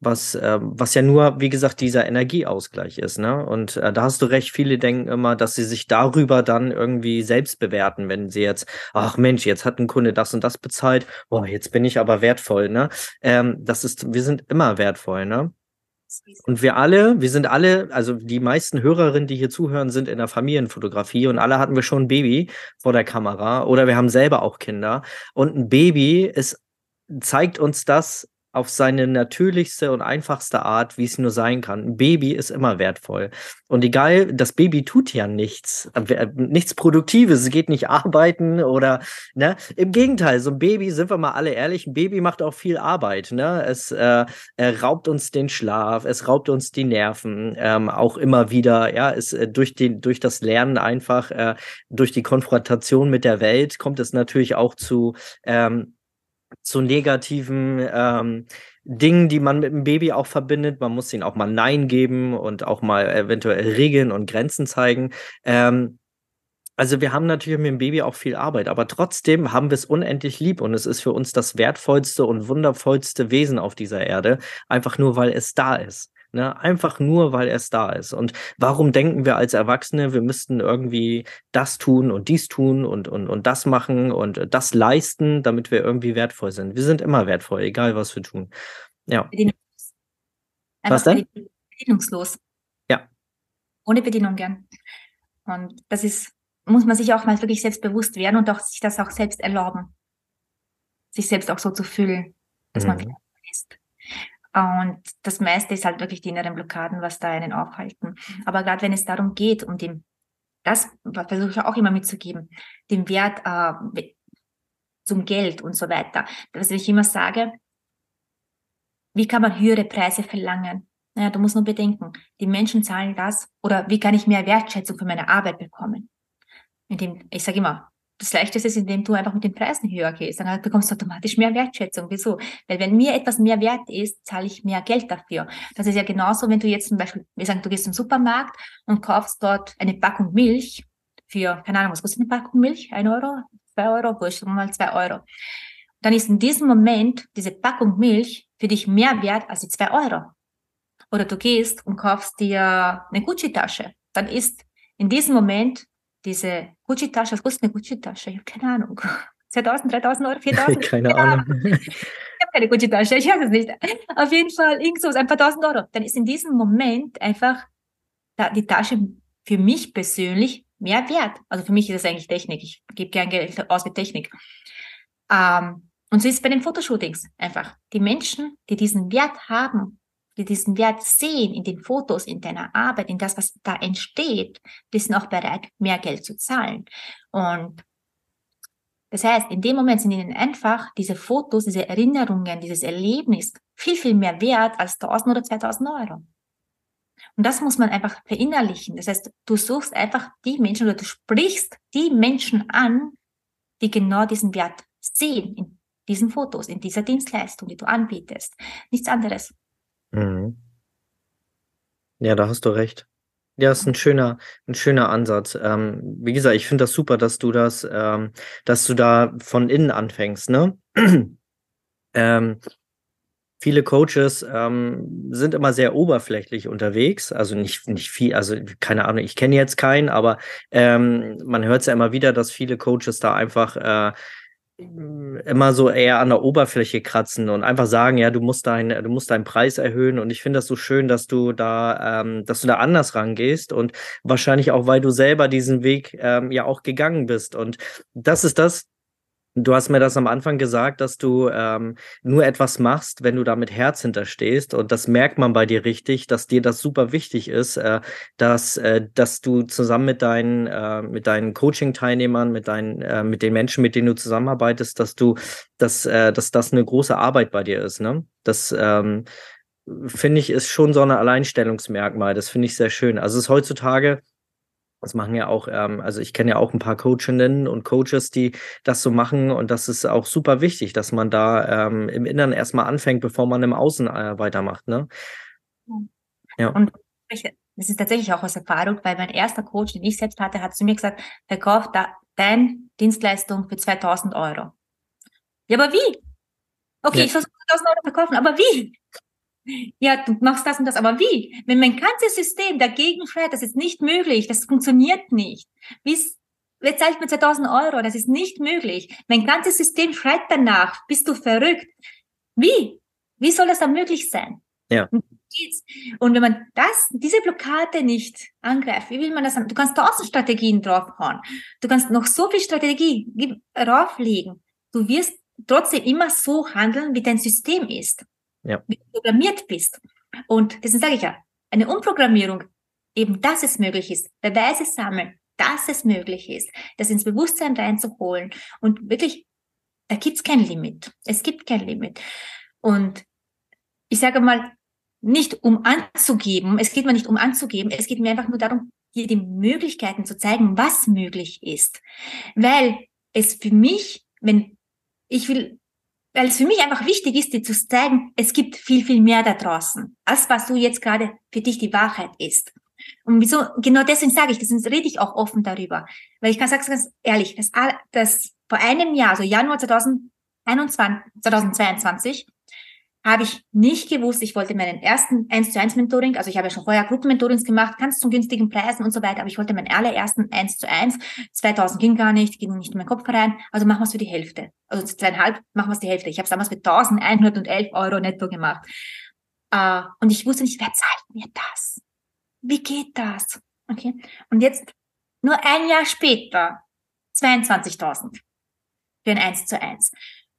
was, äh, was ja nur, wie gesagt, dieser Energieausgleich ist, ne? Und äh, da hast du recht, viele denken immer, dass sie sich darüber dann irgendwie selbst bewerten, wenn sie jetzt, ach Mensch, jetzt hat ein Kunde das und das bezahlt, boah, jetzt bin ich aber wertvoll, ne? Ähm, das ist, wir sind immer wertvoll, ne? Und wir alle, wir sind alle, also die meisten Hörerinnen, die hier zuhören, sind in der Familienfotografie und alle hatten wir schon ein Baby vor der Kamera oder wir haben selber auch Kinder. Und ein Baby ist, zeigt uns das auf seine natürlichste und einfachste Art, wie es nur sein kann. Ein Baby ist immer wertvoll. Und egal, das Baby tut ja nichts, äh, nichts Produktives, es geht nicht [LAUGHS] arbeiten oder, ne? Im Gegenteil, so ein Baby, sind wir mal alle ehrlich, ein Baby macht auch viel Arbeit, ne? Es äh, raubt uns den Schlaf, es raubt uns die Nerven, ähm, auch immer wieder, ja, es äh, durch den, durch das Lernen einfach, äh, durch die Konfrontation mit der Welt kommt es natürlich auch zu, ähm, zu negativen ähm, Dingen, die man mit dem Baby auch verbindet. Man muss ihnen auch mal Nein geben und auch mal eventuell Regeln und Grenzen zeigen. Ähm, also wir haben natürlich mit dem Baby auch viel Arbeit, aber trotzdem haben wir es unendlich lieb und es ist für uns das wertvollste und wundervollste Wesen auf dieser Erde, einfach nur weil es da ist. Ne? Einfach nur, weil es da ist. Und warum denken wir als Erwachsene, wir müssten irgendwie das tun und dies tun und, und, und das machen und das leisten, damit wir irgendwie wertvoll sind? Wir sind immer wertvoll, egal was wir tun. Ja. Bedienungslos. was denn? Bedienungslos. Ja. Ohne Bedienungen. Und das ist, muss man sich auch mal wirklich selbst bewusst werden und auch sich das auch selbst erlauben. Sich selbst auch so zu fühlen, dass mhm. man ist. Und das meiste ist halt wirklich die inneren Blockaden, was da einen aufhalten. Aber gerade wenn es darum geht, um den, das versuche ich auch immer mitzugeben, den Wert äh, zum Geld und so weiter. Was ich immer sage, wie kann man höhere Preise verlangen? Naja, du musst nur bedenken, die Menschen zahlen das oder wie kann ich mehr Wertschätzung für meine Arbeit bekommen? Indem, ich sage immer, das Leichteste ist, indem du einfach mit den Preisen höher gehst. Dann bekommst du automatisch mehr Wertschätzung. Wieso? Weil wenn mir etwas mehr wert ist, zahle ich mehr Geld dafür. Das ist ja genauso, wenn du jetzt zum Beispiel, wir sagen, du gehst zum Supermarkt und kaufst dort eine Packung Milch für, keine Ahnung, was kostet eine Packung Milch? Ein Euro? Zwei Euro? Wurscht, mal zwei Euro. Dann ist in diesem Moment diese Packung Milch für dich mehr wert als die zwei Euro. Oder du gehst und kaufst dir eine Gucci-Tasche. Dann ist in diesem Moment diese Gucci-Tasche, was kostet eine Gucci-Tasche? Ich habe keine Ahnung. [LAUGHS] 2000, 3000 Euro, [LAUGHS] 4000? keine, keine Ahnung. Ahnung. [LAUGHS] Ich habe keine Gucci-Tasche, ich weiß es nicht. Auf jeden Fall irgend so, ein paar tausend Euro. Dann ist in diesem Moment einfach die Tasche für mich persönlich mehr wert. Also für mich ist es eigentlich Technik. Ich gebe gern Geld aus mit Technik. Ähm, und so ist es bei den Fotoshootings einfach. Die Menschen, die diesen Wert haben, die diesen Wert sehen in den Fotos, in deiner Arbeit, in das, was da entsteht, die sind auch bereit, mehr Geld zu zahlen. Und das heißt, in dem Moment sind ihnen einfach diese Fotos, diese Erinnerungen, dieses Erlebnis viel, viel mehr wert als 1000 oder 2000 Euro. Und das muss man einfach verinnerlichen. Das heißt, du suchst einfach die Menschen oder du sprichst die Menschen an, die genau diesen Wert sehen in diesen Fotos, in dieser Dienstleistung, die du anbietest. Nichts anderes. Mhm. Ja, da hast du recht. Ja, ist ein schöner, ein schöner Ansatz. Ähm, wie gesagt, ich finde das super, dass du das, ähm, dass du da von innen anfängst, ne? [CLEARS THROAT] ähm, viele Coaches ähm, sind immer sehr oberflächlich unterwegs, also nicht, nicht viel, also keine Ahnung, ich kenne jetzt keinen, aber ähm, man hört es ja immer wieder, dass viele Coaches da einfach äh, immer so eher an der Oberfläche kratzen und einfach sagen, ja, du musst dein, du musst deinen Preis erhöhen. Und ich finde das so schön, dass du da, ähm, dass du da anders rangehst und wahrscheinlich auch, weil du selber diesen Weg ähm, ja auch gegangen bist. Und das ist das, Du hast mir das am Anfang gesagt, dass du ähm, nur etwas machst, wenn du da mit Herz hinterstehst. Und das merkt man bei dir richtig, dass dir das super wichtig ist, äh, dass, äh, dass du zusammen mit deinen, äh, deinen Coaching-Teilnehmern, mit deinen, äh, mit den Menschen, mit denen du zusammenarbeitest, dass du, dass, äh, dass das eine große Arbeit bei dir ist. Ne? Das ähm, finde ich ist schon so ein Alleinstellungsmerkmal. Das finde ich sehr schön. Also es ist heutzutage das machen ja auch, ähm, also ich kenne ja auch ein paar Coachinnen und Coaches, die das so machen und das ist auch super wichtig, dass man da ähm, im Inneren erstmal anfängt, bevor man im Außen äh, weitermacht. Ne? Ja. Und das ist tatsächlich auch aus Erfahrung, weil mein erster Coach, den ich selbst hatte, hat zu mir gesagt, verkauf da deine Dienstleistung für 2000 Euro. Ja, aber wie? Okay, ja. ich versuche 2000 Euro verkaufen, aber wie? Ja, du machst das und das, aber wie? Wenn mein ganzes System dagegen schreit, das ist nicht möglich, das funktioniert nicht. Bis, wer zahlt mir 2000 Euro? Das ist nicht möglich. Mein ganzes System schreit danach. Bist du verrückt? Wie? Wie soll das dann möglich sein? Ja. Und wenn man das, diese Blockade nicht angreift, wie will man das? Du kannst tausend Strategien draufhauen. Du kannst noch so viel Strategie drauflegen. Du wirst trotzdem immer so handeln, wie dein System ist ja. wie du programmiert bist. Und deswegen sage ich ja, eine Umprogrammierung, eben dass es möglich ist, Beweise sammeln, dass es möglich ist, das ins Bewusstsein reinzuholen und wirklich, da gibt's kein Limit. Es gibt kein Limit. Und ich sage mal, nicht um anzugeben, es geht mir nicht um anzugeben, es geht mir einfach nur darum, dir die Möglichkeiten zu zeigen, was möglich ist. Weil es für mich, wenn ich will weil es für mich einfach wichtig ist, dir zu zeigen, es gibt viel, viel mehr da draußen, als was du jetzt gerade für dich die Wahrheit ist. Und wieso, genau deswegen sage ich, deswegen rede ich auch offen darüber. Weil ich kann sagen, ganz ehrlich, dass, dass vor einem Jahr, also Januar 2021, 2022, habe ich nicht gewusst, ich wollte meinen ersten 1 zu 1 Mentoring, also ich habe ja schon vorher Gruppenmentorings gemacht, ganz zu günstigen Preisen und so weiter, aber ich wollte meinen allerersten 1 zu 1, 2000 ging gar nicht, ging nicht in meinen Kopf rein, also machen wir es für die Hälfte. Also zweieinhalb, machen wir es die Hälfte. Ich habe es damals mit 1111 Euro netto gemacht. Uh, und ich wusste nicht, wer zahlt mir das? Wie geht das? Okay. Und jetzt, nur ein Jahr später, 22.000 für ein 1 zu 1.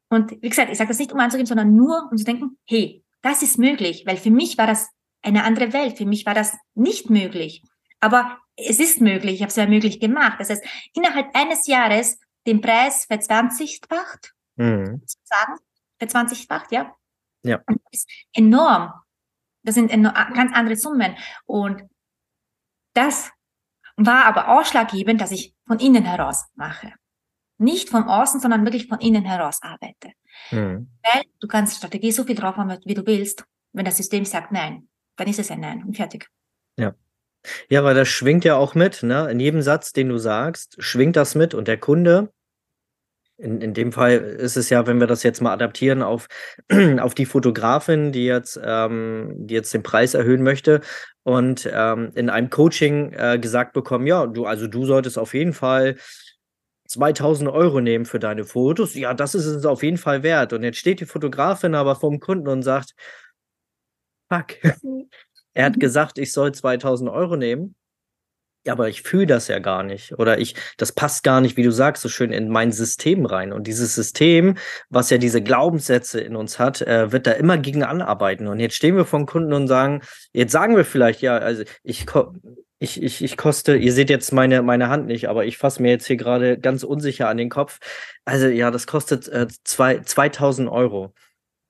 Und wie gesagt, ich sage das nicht, um anzugeben, sondern nur, um zu denken, hey, das ist möglich, weil für mich war das eine andere Welt, für mich war das nicht möglich. Aber es ist möglich, ich habe es ja möglich gemacht. Das heißt, innerhalb eines Jahres den Preis verzwanzigfacht, mhm. sagen, verzwanzigfacht, ja. Ja. Und das ist enorm. Das sind ganz andere Summen. Und das war aber ausschlaggebend, dass ich von innen heraus mache nicht von außen, sondern wirklich von innen heraus arbeite. Mhm. Weil du kannst Strategie so viel drauf haben, wie du willst. Wenn das System sagt Nein, dann ist es ein Nein und fertig. Ja. Ja, weil das schwingt ja auch mit, ne? In jedem Satz, den du sagst, schwingt das mit und der Kunde, in, in dem Fall ist es ja, wenn wir das jetzt mal adaptieren auf, [CLEARS THROAT] auf die Fotografin, die jetzt, ähm, die jetzt den Preis erhöhen möchte und ähm, in einem Coaching äh, gesagt bekommen, ja, du, also du solltest auf jeden Fall 2000 Euro nehmen für deine Fotos, ja, das ist es auf jeden Fall wert. Und jetzt steht die Fotografin aber vom Kunden und sagt, fuck, er hat mhm. gesagt, ich soll 2000 Euro nehmen. Ja, aber ich fühle das ja gar nicht. Oder ich, das passt gar nicht, wie du sagst, so schön in mein System rein. Und dieses System, was ja diese Glaubenssätze in uns hat, äh, wird da immer gegen anarbeiten. Und jetzt stehen wir vom Kunden und sagen, jetzt sagen wir vielleicht, ja, also ich, ich, ich, ich koste, ihr seht jetzt meine, meine Hand nicht, aber ich fasse mir jetzt hier gerade ganz unsicher an den Kopf. Also ja, das kostet äh, zwei, 2000 Euro.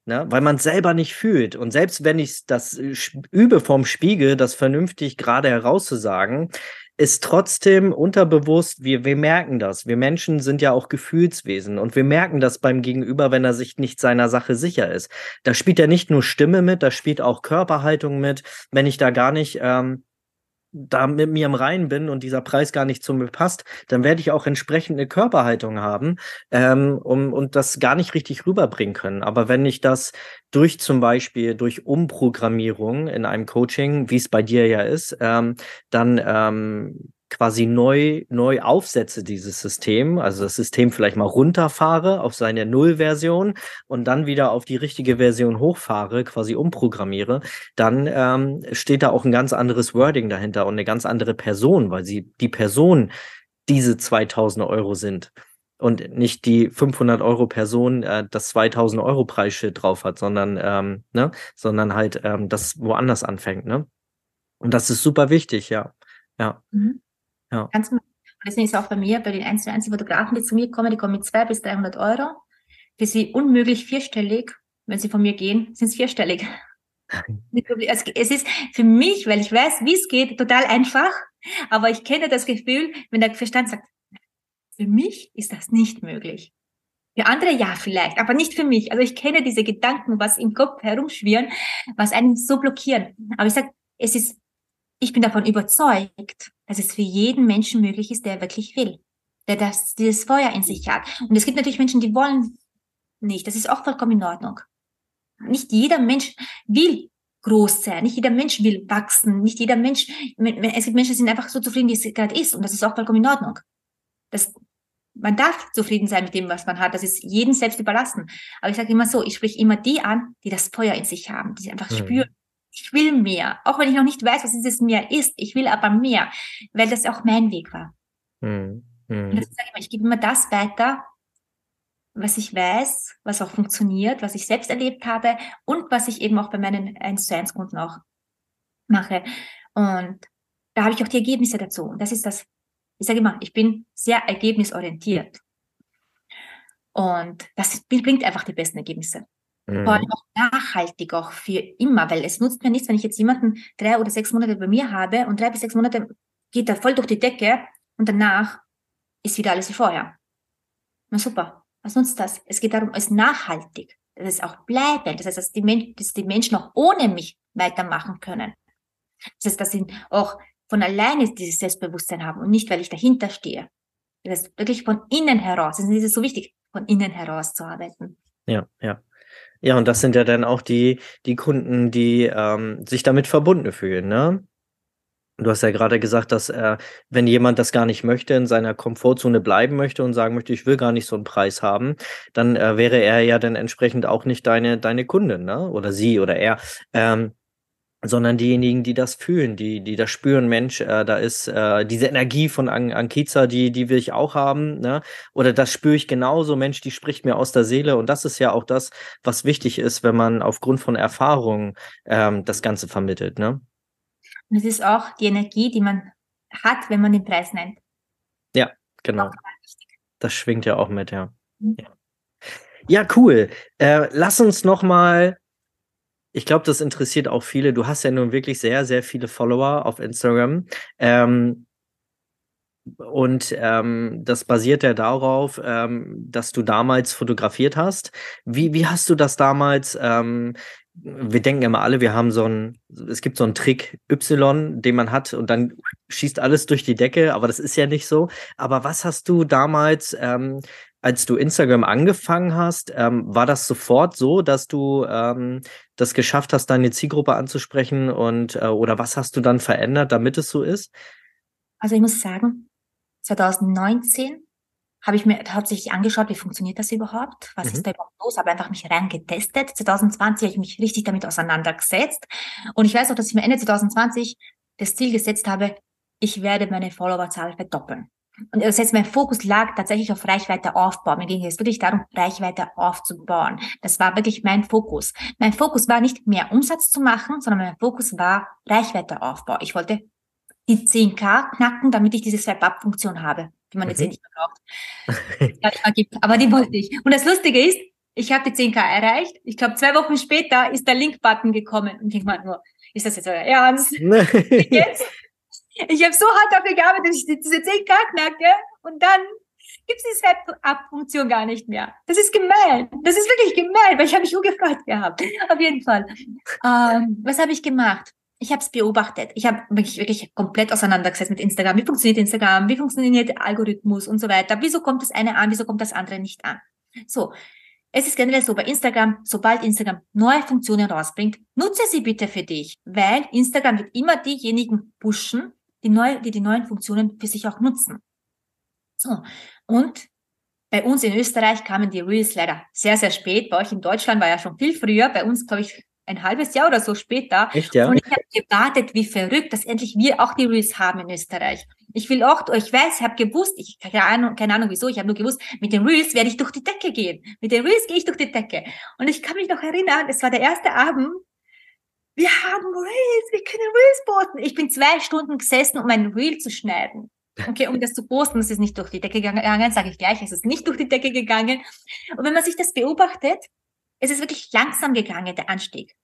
Ne? Weil man selber nicht fühlt. Und selbst wenn ich das äh, übe vom Spiegel, das vernünftig gerade herauszusagen, ist trotzdem unterbewusst, wir, wir merken das. Wir Menschen sind ja auch Gefühlswesen und wir merken das beim Gegenüber, wenn er sich nicht seiner Sache sicher ist. Da spielt er nicht nur Stimme mit, da spielt auch Körperhaltung mit. Wenn ich da gar nicht ähm, da mit mir im Reinen bin und dieser Preis gar nicht zu mir passt, dann werde ich auch entsprechende Körperhaltung haben ähm, um, und das gar nicht richtig rüberbringen können. Aber wenn ich das durch zum Beispiel durch Umprogrammierung in einem Coaching, wie es bei dir ja ist, ähm, dann ähm, quasi neu, neu aufsetze, dieses System, also das System vielleicht mal runterfahre auf seine Null-Version und dann wieder auf die richtige Version hochfahre, quasi umprogrammiere, dann ähm, steht da auch ein ganz anderes Wording dahinter und eine ganz andere Person, weil sie die Person diese 2000 Euro sind und nicht die 500 Euro Person äh, das 2000 Euro Preisschild drauf hat, sondern ähm, ne, sondern halt ähm, das woanders anfängt, ne? Und das ist super wichtig, ja, ja. Mhm. Ja. Ganz und deswegen ist auch bei mir, bei den 1 zu 1 Fotografen, die zu mir kommen, die kommen mit 200 bis 300 Euro. Für sie unmöglich vierstellig. Wenn sie von mir gehen, sind [LAUGHS] es vierstellig. Es ist für mich, weil ich weiß, wie es geht, total einfach. Aber ich kenne das Gefühl, wenn der Verstand sagt, für mich ist das nicht möglich. Für andere ja vielleicht, aber nicht für mich. Also ich kenne diese Gedanken, was im Kopf herumschwirren, was einen so blockieren. Aber ich sage, es ist ich bin davon überzeugt, dass es für jeden Menschen möglich ist, der wirklich will, der das, dieses Feuer in sich hat. Und es gibt natürlich Menschen, die wollen nicht. Das ist auch vollkommen in Ordnung. Nicht jeder Mensch will groß sein. Nicht jeder Mensch will wachsen. Nicht jeder Mensch, es gibt Menschen, die sind einfach so zufrieden, wie es gerade ist. Und das ist auch vollkommen in Ordnung. Das, man darf zufrieden sein mit dem, was man hat. Das ist jedem selbst überlassen. Aber ich sage immer so, ich spreche immer die an, die das Feuer in sich haben, die einfach mhm. spüren, ich will mehr, auch wenn ich noch nicht weiß, was dieses mehr ist. Ich will aber mehr, weil das auch mein Weg war. Mhm. Und das sage ich, immer, ich gebe immer das weiter, was ich weiß, was auch funktioniert, was ich selbst erlebt habe und was ich eben auch bei meinen 1 zu 1 Kunden auch mache. Und da habe ich auch die Ergebnisse dazu. Und das ist das, ich sage immer, ich bin sehr ergebnisorientiert. Und das bringt einfach die besten Ergebnisse. Mhm. Vor allem auch nachhaltig, auch für immer, weil es nutzt mir nichts, wenn ich jetzt jemanden drei oder sechs Monate bei mir habe und drei bis sechs Monate geht er voll durch die Decke und danach ist wieder alles wie vorher. Na super, was nutzt das? Es geht darum, es ist nachhaltig, dass es auch bleiben. Das heißt, dass die, Men dass die Menschen auch ohne mich weitermachen können. Das heißt, dass sie auch von alleine dieses Selbstbewusstsein haben und nicht, weil ich dahinter stehe. Das ist wirklich von innen heraus. Das ist so wichtig, von innen heraus zu arbeiten. Ja, ja. Ja, und das sind ja dann auch die, die Kunden, die ähm, sich damit verbunden fühlen, ne? Du hast ja gerade gesagt, dass äh, wenn jemand das gar nicht möchte, in seiner Komfortzone bleiben möchte und sagen möchte, ich will gar nicht so einen Preis haben, dann äh, wäre er ja dann entsprechend auch nicht deine, deine Kundin, ne? Oder sie oder er. Ähm, sondern diejenigen, die das fühlen, die, die das spüren, Mensch, äh, da ist äh, diese Energie von An Ankiza, die, die will ich auch haben, ne? Oder das spüre ich genauso, Mensch, die spricht mir aus der Seele. Und das ist ja auch das, was wichtig ist, wenn man aufgrund von Erfahrungen ähm, das Ganze vermittelt, ne? Und es ist auch die Energie, die man hat, wenn man den Preis nennt. Ja, genau. Das schwingt ja auch mit, ja. Mhm. Ja. ja, cool. Äh, lass uns noch mal ich glaube, das interessiert auch viele. Du hast ja nun wirklich sehr, sehr viele Follower auf Instagram. Ähm, und ähm, das basiert ja darauf, ähm, dass du damals fotografiert hast. Wie, wie hast du das damals? Ähm, wir denken immer alle, wir haben so einen, es gibt so einen Trick Y, den man hat und dann schießt alles durch die Decke, aber das ist ja nicht so. Aber was hast du damals ähm, als du Instagram angefangen hast, ähm, war das sofort so, dass du ähm, das geschafft hast, deine Zielgruppe anzusprechen und äh, oder was hast du dann verändert, damit es so ist? Also ich muss sagen, 2019 habe ich mir hauptsächlich angeschaut, wie funktioniert das überhaupt? Was mhm. ist da überhaupt los? Habe einfach mich rein getestet. 2020 habe ich mich richtig damit auseinandergesetzt. Und ich weiß auch, dass ich mir Ende 2020 das Ziel gesetzt habe, ich werde meine Followerzahl verdoppeln. Und das heißt, mein Fokus lag tatsächlich auf Reichweite aufbauen. Mir ging es wirklich darum, Reichweite aufzubauen. Das war wirklich mein Fokus. Mein Fokus war nicht mehr Umsatz zu machen, sondern mein Fokus war Reichweite aufbau. Ich wollte die 10k knacken, damit ich diese Swipe-Up-Funktion habe, die man jetzt mhm. eh nicht mehr braucht. Aber die wollte ich. Und das Lustige ist, Ich habe die 10k erreicht. Ich glaube, zwei Wochen später ist der Link-Button gekommen. Und ich meine nur, ist das jetzt euer Ernst? [LAUGHS] jetzt? Ich habe so hart dafür gearbeitet, dass ich diese 10k knacke und dann gibt es die Set-Up-Funktion gar nicht mehr. Das ist gemein. Das ist wirklich gemein, weil ich habe mich gefreut gehabt. Auf jeden Fall. Ähm, was habe ich gemacht? Ich habe es beobachtet. Ich habe mich wirklich komplett auseinandergesetzt mit Instagram. Wie funktioniert Instagram? Wie funktioniert der Algorithmus und so weiter? Wieso kommt das eine an? Wieso kommt das andere nicht an? So. Es ist generell so bei Instagram, sobald Instagram neue Funktionen rausbringt, nutze sie bitte für dich, weil Instagram wird immer diejenigen pushen, die, neu, die die neuen Funktionen für sich auch nutzen. So. Und bei uns in Österreich kamen die Reels leider sehr, sehr spät. Bei euch in Deutschland war ja schon viel früher. Bei uns, glaube ich, ein halbes Jahr oder so später. Echt, ja? Und ich habe gewartet, wie verrückt, dass endlich wir auch die Reels haben in Österreich. Ich will auch, ich weiß, ich habe gewusst, ich keine Ahnung, keine Ahnung wieso, ich habe nur gewusst, mit den Reels werde ich durch die Decke gehen. Mit den Reels gehe ich durch die Decke. Und ich kann mich noch erinnern, es war der erste Abend, wir haben Reels, wir können Reels posten. Ich bin zwei Stunden gesessen, um ein Reel zu schneiden. Okay, um das zu posten, es ist nicht durch die Decke gegangen, sage ich gleich, es ist nicht durch die Decke gegangen. Und wenn man sich das beobachtet, es ist wirklich langsam gegangen, der Anstieg.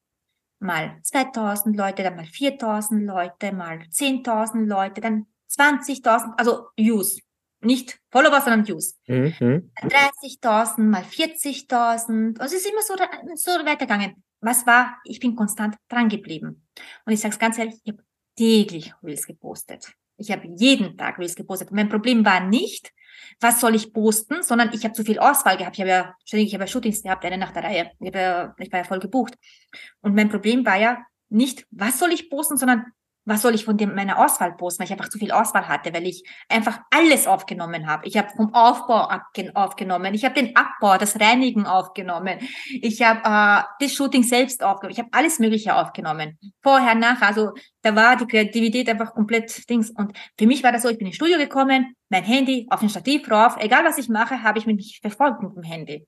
Mal 2000 Leute, dann mal 4000 Leute, mal 10.000 Leute, dann 20.000, also Views. Nicht Follower, sondern Views. Mhm. 30.000 mal 40.000. Also es ist immer so, so weitergegangen was war, ich bin konstant dran geblieben. Und ich sage es ganz ehrlich, ich habe täglich Reels gepostet. Ich habe jeden Tag Reels gepostet. Mein Problem war nicht, was soll ich posten, sondern ich habe zu viel Auswahl gehabt. Ich habe ja ständig, ich habe ja Shootings gehabt, eine nach der Reihe. Ich, ja, ich war ja voll gebucht. Und mein Problem war ja nicht, was soll ich posten, sondern was soll ich von dem, meiner Auswahl posten, weil ich einfach zu viel Auswahl hatte, weil ich einfach alles aufgenommen habe. Ich habe vom Aufbau aufgenommen, ich habe den Abbau, das Reinigen aufgenommen, ich habe äh, das Shooting selbst aufgenommen, ich habe alles Mögliche aufgenommen. Vorher, nachher, also da war die Kreativität einfach komplett Dings. Und für mich war das so, ich bin ins Studio gekommen, mein Handy auf den Stativ drauf, egal was ich mache, habe ich mich verfolgt mit dem Handy.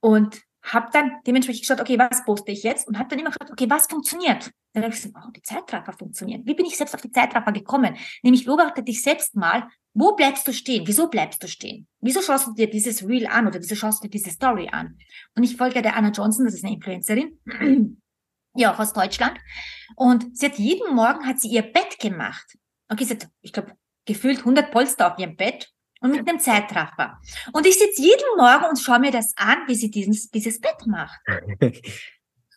Und habe dann dementsprechend geschaut, okay, was poste ich jetzt? Und habe dann immer geschaut, okay, was funktioniert? Dann habe ich gesagt, oh, die Zeitraffer funktionieren. Wie bin ich selbst auf die Zeitraffer gekommen? Nämlich beobachte dich selbst mal, wo bleibst du stehen? Wieso bleibst du stehen? Wieso schaust du dir dieses Reel an oder wieso schaust du dir diese Story an? Und ich folge der Anna Johnson, das ist eine Influencerin, [CLEARS THROAT] ja, auch aus Deutschland. Und sie hat jeden Morgen hat sie ihr Bett gemacht. Okay, sie hat, ich glaube, gefühlt 100 Polster auf ihrem Bett und mit einem Zeitraffer. Und ich sitze jeden Morgen und schaue mir das an, wie sie dieses, dieses Bett macht. [LAUGHS]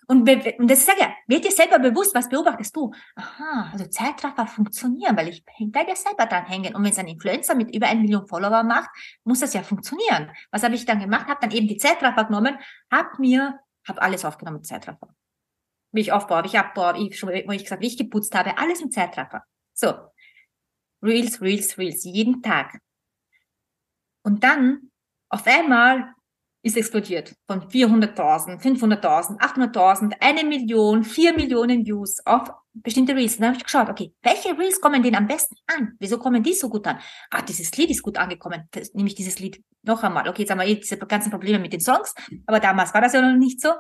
Und, und das sage ja, wird dir selber bewusst, was beobachtest du? Aha, also Zeitraffer funktionieren, weil ich hinter dir selber dran hängen. Und wenn es ein Influencer mit über eine Million Follower macht, muss das ja funktionieren. Was habe ich dann gemacht? Habe dann eben die Zeitraffer genommen, habe mir, habe alles aufgenommen mit Zeitraffer. Wie ich aufbaue, wie ich abbaue, wie ich, wo ich gesagt, wie ich geputzt habe, alles mit Zeitraffer. So. Reels, Reels, Reels, jeden Tag. Und dann auf einmal ist explodiert von 400.000, 500.000, 800.000, eine Million, vier Millionen Views auf bestimmte Reels. Und dann habe ich geschaut, okay, welche Reels kommen denen am besten an? Wieso kommen die so gut an? Ah, dieses Lied ist gut angekommen. Das, nehme ich dieses Lied noch einmal. Okay, jetzt haben wir eh diese ganzen Probleme mit den Songs, aber damals war das ja noch nicht so.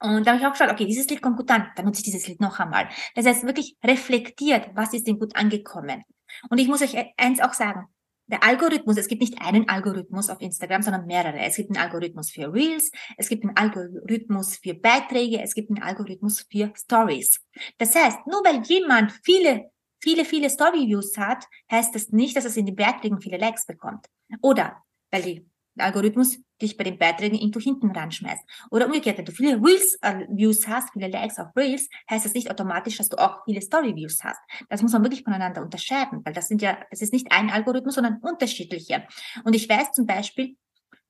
Und da habe ich auch geschaut, okay, dieses Lied kommt gut an, dann nutze ich dieses Lied noch einmal. Das heißt, wirklich reflektiert, was ist denn gut angekommen. Und ich muss euch eins auch sagen, der Algorithmus, es gibt nicht einen Algorithmus auf Instagram, sondern mehrere. Es gibt einen Algorithmus für Reels, es gibt einen Algorithmus für Beiträge, es gibt einen Algorithmus für Stories. Das heißt, nur weil jemand viele, viele, viele Story-Views hat, heißt das nicht, dass es in den Beiträgen viele Likes bekommt. Oder weil die Algorithmus dich bei den Beiträgen irgendwo hinten ranschmeißt. Oder umgekehrt, wenn du viele Reels-Views äh, hast, viele Likes auf Reels, heißt das nicht automatisch, dass du auch viele Story-Views hast. Das muss man wirklich voneinander unterscheiden, weil das sind ja, das ist nicht ein Algorithmus, sondern unterschiedliche. Und ich weiß zum Beispiel,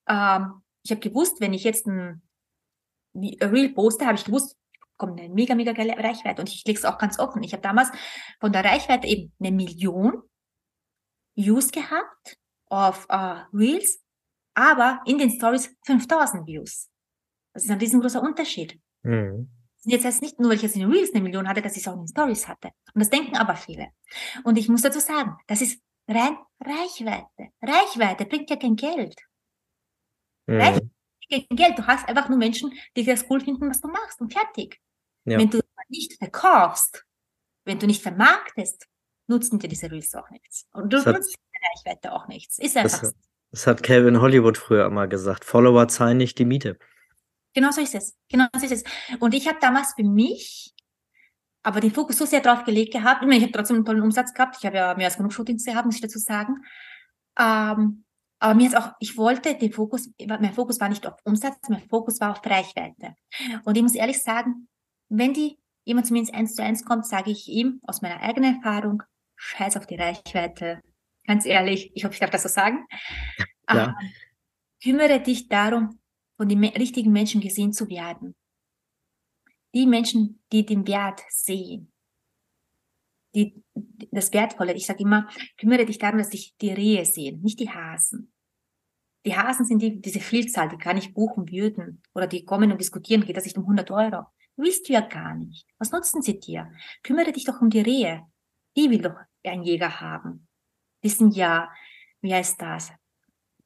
ähm, ich habe gewusst, wenn ich jetzt ein Reel poste, habe ich gewusst, kommt eine mega, mega geile Reichweite. Und ich lege es auch ganz offen. Ich habe damals von der Reichweite eben eine Million Views gehabt auf äh, Reels aber in den Stories 5000 Views. Das ist ein riesengroßer Unterschied. Mhm. Jetzt heißt nicht nur, weil ich jetzt in den Reels eine Million hatte, dass ich es auch in den Stories hatte. Und das denken aber viele. Und ich muss dazu sagen, das ist rein Reichweite. Reichweite bringt ja kein Geld. Mhm. Reichweite bringt kein Geld. Du hast einfach nur Menschen, die das cool finden, was du machst und fertig. Ja. Wenn du nicht verkaufst, wenn du nicht vermarktest, nutzen dir diese Reels auch nichts. Und du das nutzt die Reichweite auch nichts. Ist einfach das, Das hat Calvin Hollywood früher immer gesagt. Follower zahlen nicht die Miete. Genau so ist es. Genau so ist es. Und ich habe damals für mich aber den Fokus so sehr drauf gelegt gehabt. Ich, meine, ich habe trotzdem einen tollen Umsatz gehabt. Ich habe ja mehr als genug Shootings gehabt, muss ich dazu sagen. Ähm, aber mir ist auch, ich wollte den Fokus, mein Fokus war nicht auf Umsatz, mein Fokus war auf Reichweite. Und ich muss ehrlich sagen, wenn die jemand zu mir ins Eins zu Eins kommt, sage ich ihm aus meiner eigenen Erfahrung, scheiß auf die Reichweite. Ganz ehrlich, ich hoffe, ich darf das so sagen. Ja. Ähm, kümmere dich darum, von den richtigen Menschen gesehen zu werden. Die Menschen, die den Wert sehen, die, das Wertvolle. Ich sage immer, kümmere dich darum, dass dich die Rehe sehen, nicht die Hasen. Die Hasen sind die, diese Vielzahl, die gar nicht buchen würden oder die kommen und diskutieren, geht das nicht um 100 Euro. Willst du ja gar nicht. Was nutzen sie dir? Kümmere dich doch um die Rehe. Die will doch ein Jäger haben. Sind ja, wie heißt das?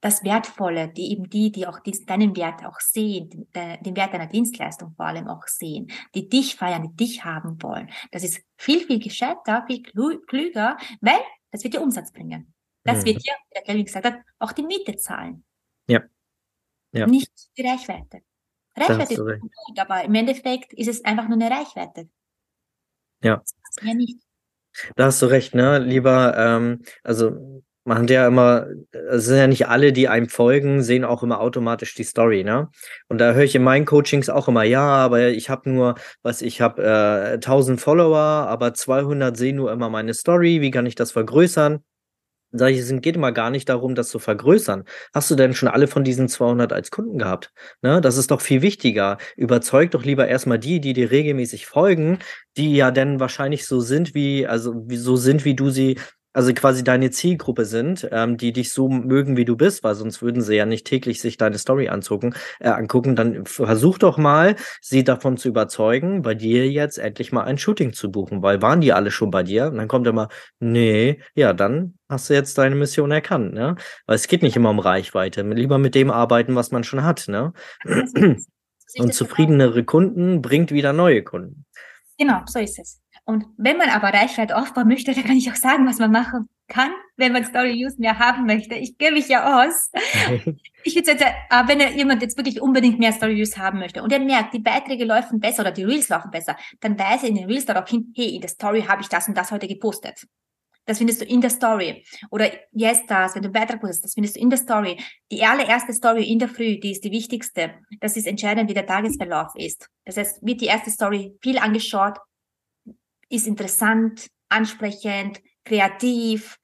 das Wertvolle, die eben die, die auch deinen Wert auch sehen, den Wert deiner Dienstleistung vor allem auch sehen, die dich feiern, die dich haben wollen. Das ist viel, viel gescheiter, viel klüger, weil das wird dir Umsatz bringen. Das mhm. wird dir, wie der Kelvin gesagt hat, auch die Miete zahlen. Ja. ja. Nicht die Reichweite. Reichweite ist gut, aber im Endeffekt ist es einfach nur eine Reichweite. Ja. Das ist mehr nicht. Da hast du recht, ne? Lieber, ähm, also man hat ja immer, es sind ja nicht alle, die einem folgen, sehen auch immer automatisch die Story, ne? Und da höre ich in meinen Coachings auch immer, ja, aber ich habe nur, was ich habe, äh, 1000 Follower, aber 200 sehen nur immer meine Story. Wie kann ich das vergrößern? Sag ich, es geht immer gar nicht darum, das zu vergrößern. Hast du denn schon alle von diesen 200 als Kunden gehabt? Ne? Das ist doch viel wichtiger. Überzeug doch lieber erstmal die, die dir regelmäßig folgen, die ja dann wahrscheinlich so sind, wie, also so sind, wie du sie also quasi deine Zielgruppe sind, ähm, die dich so mögen, wie du bist, weil sonst würden sie ja nicht täglich sich deine Story angucken, äh, angucken, dann versuch doch mal, sie davon zu überzeugen, bei dir jetzt endlich mal ein Shooting zu buchen, weil waren die alle schon bei dir? Und dann kommt immer, nee, ja, dann hast du jetzt deine Mission erkannt, ne? Weil es geht nicht immer um Reichweite, lieber mit dem arbeiten, was man schon hat, ne? [CLEARS THROAT] Und zufriedenere Kunden bringt wieder neue Kunden. Genau, so ist es. Und wenn man aber Reichweite aufbauen möchte, dann kann ich auch sagen, was man machen kann, wenn man Story Use mehr haben möchte. Ich gebe mich ja aus. [LAUGHS] ich würde jetzt, äh, wenn jemand jetzt wirklich unbedingt mehr Story Use haben möchte und er merkt, die Beiträge laufen besser oder die Reels laufen besser, dann weise in den Reels darauf hin, hey, in der Story habe ich das und das heute gepostet. Das findest du in der Story. Oder yes, das, wenn du einen Beitrag postest, das findest du in der Story. Die allererste Story in der Früh, die ist die wichtigste. Das ist entscheidend, wie der Tagesverlauf ist. Das heißt, wird die erste Story viel angeschaut, ist interessant, ansprechend, kreativ,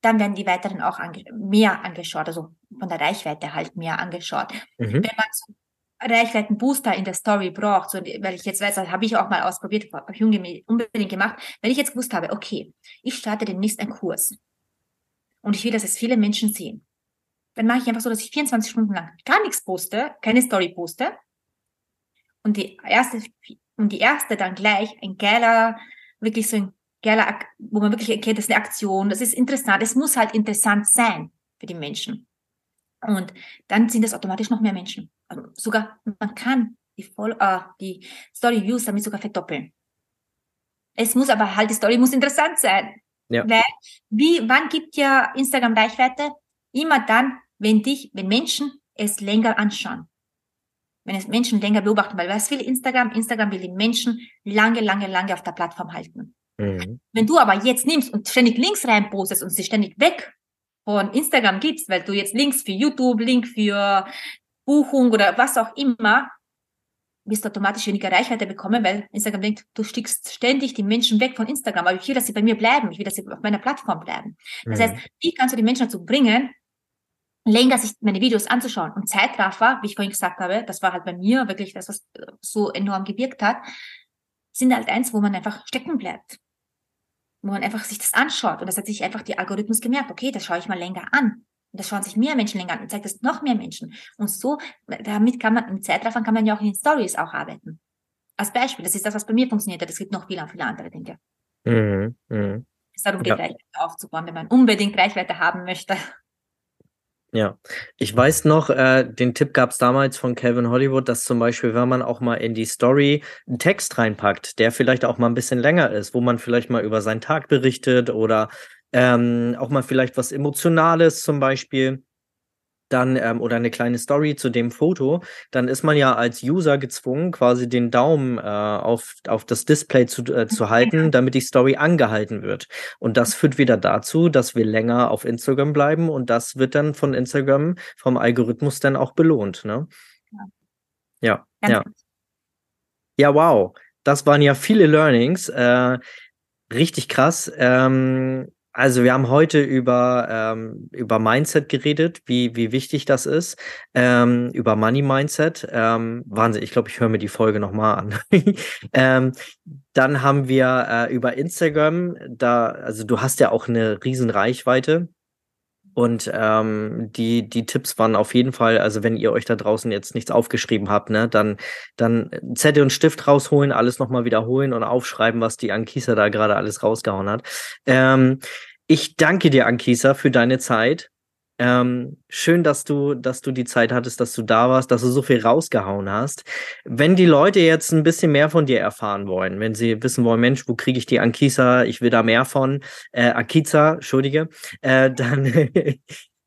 dann werden die weiteren auch ange mehr angeschaut, also von der Reichweite halt mehr angeschaut. Mhm. Wenn man so Reichweitenbooster in der Story braucht, so, weil ich jetzt weiß, das habe ich auch mal ausprobiert, habe ich unbedingt gemacht, wenn ich jetzt gewusst habe, okay, ich starte demnächst einen Kurs und ich will, dass es viele Menschen sehen, dann mache ich einfach so, dass ich 24 Stunden lang gar nichts poste, keine Story poste und die erste und die erste dann gleich ein geiler wirklich so ein geiler, wo man wirklich erkennt, das ist eine Aktion, das ist interessant. Es muss halt interessant sein für die Menschen. Und dann sind es automatisch noch mehr Menschen. Also sogar, man kann die, äh, die Story Views damit sogar verdoppeln. Es muss aber halt, die Story muss interessant sein. Ja. Weil, wie, wann gibt ja Instagram Reichweite? Immer dann, wenn dich, wenn Menschen es länger anschauen wenn es Menschen länger beobachten, weil was will Instagram? Instagram will die Menschen lange, lange, lange auf der Plattform halten. Mhm. Wenn du aber jetzt nimmst und ständig Links reinpostest und sie ständig weg von Instagram gibst, weil du jetzt Links für YouTube, Link für Buchung oder was auch immer, wirst du automatisch weniger Reichweite bekommen, weil Instagram denkt, du stickst ständig die Menschen weg von Instagram, aber ich will, dass sie bei mir bleiben, ich will, dass sie auf meiner Plattform bleiben. Das mhm. heißt, wie kannst du die Menschen dazu bringen, länger sich meine Videos anzuschauen. Und Zeitraffer, wie ich vorhin gesagt habe, das war halt bei mir wirklich das, was so enorm gewirkt hat, sind halt eins, wo man einfach stecken bleibt. Wo man einfach sich das anschaut. Und das hat sich einfach die Algorithmus gemerkt. Okay, das schaue ich mal länger an. Und das schauen sich mehr Menschen länger an und zeigt es noch mehr Menschen. Und so, damit kann man, im Zeitraffer kann man ja auch in den Stories auch arbeiten. Als Beispiel, das ist das, was bei mir funktioniert hat. Es gibt noch viele, viele andere Dinge. Mhm, mh. Es darum geht, ja. Reichweite aufzubauen, wenn man unbedingt Reichweite haben möchte. Ja, ich weiß noch, äh, den Tipp gab es damals von Calvin Hollywood, dass zum Beispiel, wenn man auch mal in die Story einen Text reinpackt, der vielleicht auch mal ein bisschen länger ist, wo man vielleicht mal über seinen Tag berichtet oder ähm, auch mal vielleicht was Emotionales zum Beispiel, dann ähm, oder eine kleine Story zu dem Foto, dann ist man ja als User gezwungen, quasi den Daumen äh, auf, auf das Display zu, äh, zu halten, damit die Story angehalten wird. Und das führt wieder dazu, dass wir länger auf Instagram bleiben und das wird dann von Instagram, vom Algorithmus dann auch belohnt. Ne? Ja, ja. Ja, ja wow. Das waren ja viele Learnings. Äh, richtig krass. Ähm, also wir haben heute über, ähm, über Mindset geredet, wie, wie wichtig das ist, ähm, über Money Mindset. Ähm, Wahnsinn, ich glaube, ich höre mir die Folge nochmal an. [LAUGHS] ähm, dann haben wir äh, über Instagram, da, also du hast ja auch eine riesen Reichweite. Und ähm, die, die Tipps waren auf jeden Fall, also wenn ihr euch da draußen jetzt nichts aufgeschrieben habt, ne, dann, dann Zettel und Stift rausholen, alles nochmal wiederholen und aufschreiben, was die Ankisa da gerade alles rausgehauen hat. Ähm, ich danke dir, Ankisa, für deine Zeit. Ähm, schön, dass du, dass du die Zeit hattest, dass du da warst, dass du so viel rausgehauen hast. Wenn die Leute jetzt ein bisschen mehr von dir erfahren wollen, wenn sie wissen wollen, Mensch, wo kriege ich die Ankisa? Ich will da mehr von. Äh, Akiza, Entschuldige. Äh, [LAUGHS] dann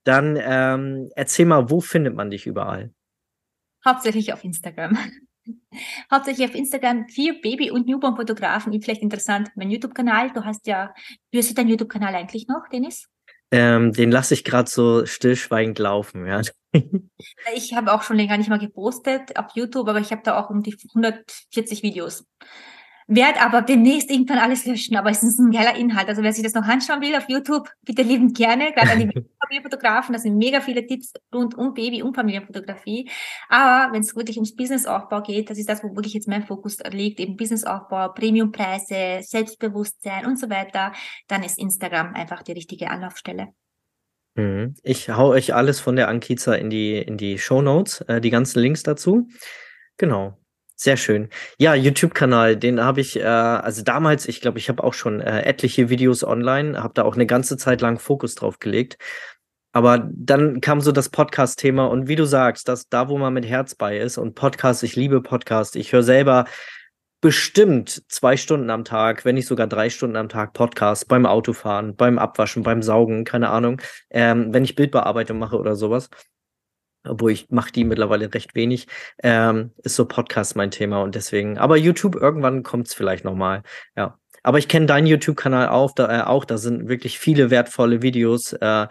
dann ähm, erzähl mal, wo findet man dich überall? Hauptsächlich auf Instagram. [LAUGHS] Hauptsächlich auf Instagram für Baby- und Newborn-Fotografen. Vielleicht interessant, mein YouTube-Kanal. Du hast ja, wie ist dein YouTube-Kanal eigentlich noch, Dennis? Ähm, den lasse ich gerade so stillschweigend laufen, ja. [LAUGHS] ich habe auch schon länger nicht mal gepostet auf YouTube, aber ich habe da auch um die 140 Videos. Werd aber demnächst irgendwann alles löschen, aber es ist ein geiler Inhalt. Also wer sich das noch anschauen will auf YouTube, bitte lieben gerne, gerade an die [LAUGHS] Familienfotografen, das sind mega viele Tipps rund um Baby- und Familienfotografie. Aber wenn es wirklich ums Businessaufbau geht, das ist das, wo wirklich jetzt mein Fokus liegt, eben Businessaufbau, Premiumpreise, Selbstbewusstsein und so weiter, dann ist Instagram einfach die richtige Anlaufstelle. Mhm. Ich hau euch alles von der Ankiza in die, in die Show Notes, äh, die ganzen Links dazu. Genau. Sehr schön. Ja, YouTube-Kanal, den habe ich, äh, also damals, ich glaube, ich habe auch schon äh, etliche Videos online, habe da auch eine ganze Zeit lang Fokus drauf gelegt. Aber dann kam so das Podcast-Thema und wie du sagst, dass da, wo man mit Herz bei ist und Podcast, ich liebe Podcast, ich höre selber bestimmt zwei Stunden am Tag, wenn nicht sogar drei Stunden am Tag Podcast beim Autofahren, beim Abwaschen, beim Saugen, keine Ahnung, ähm, wenn ich Bildbearbeitung mache oder sowas obwohl ich mache die mittlerweile recht wenig, ähm, ist so Podcast mein Thema und deswegen, aber YouTube, irgendwann kommt es vielleicht nochmal, ja. Aber ich kenne deinen YouTube-Kanal auch da, äh, auch, da sind wirklich viele wertvolle Videos. Äh,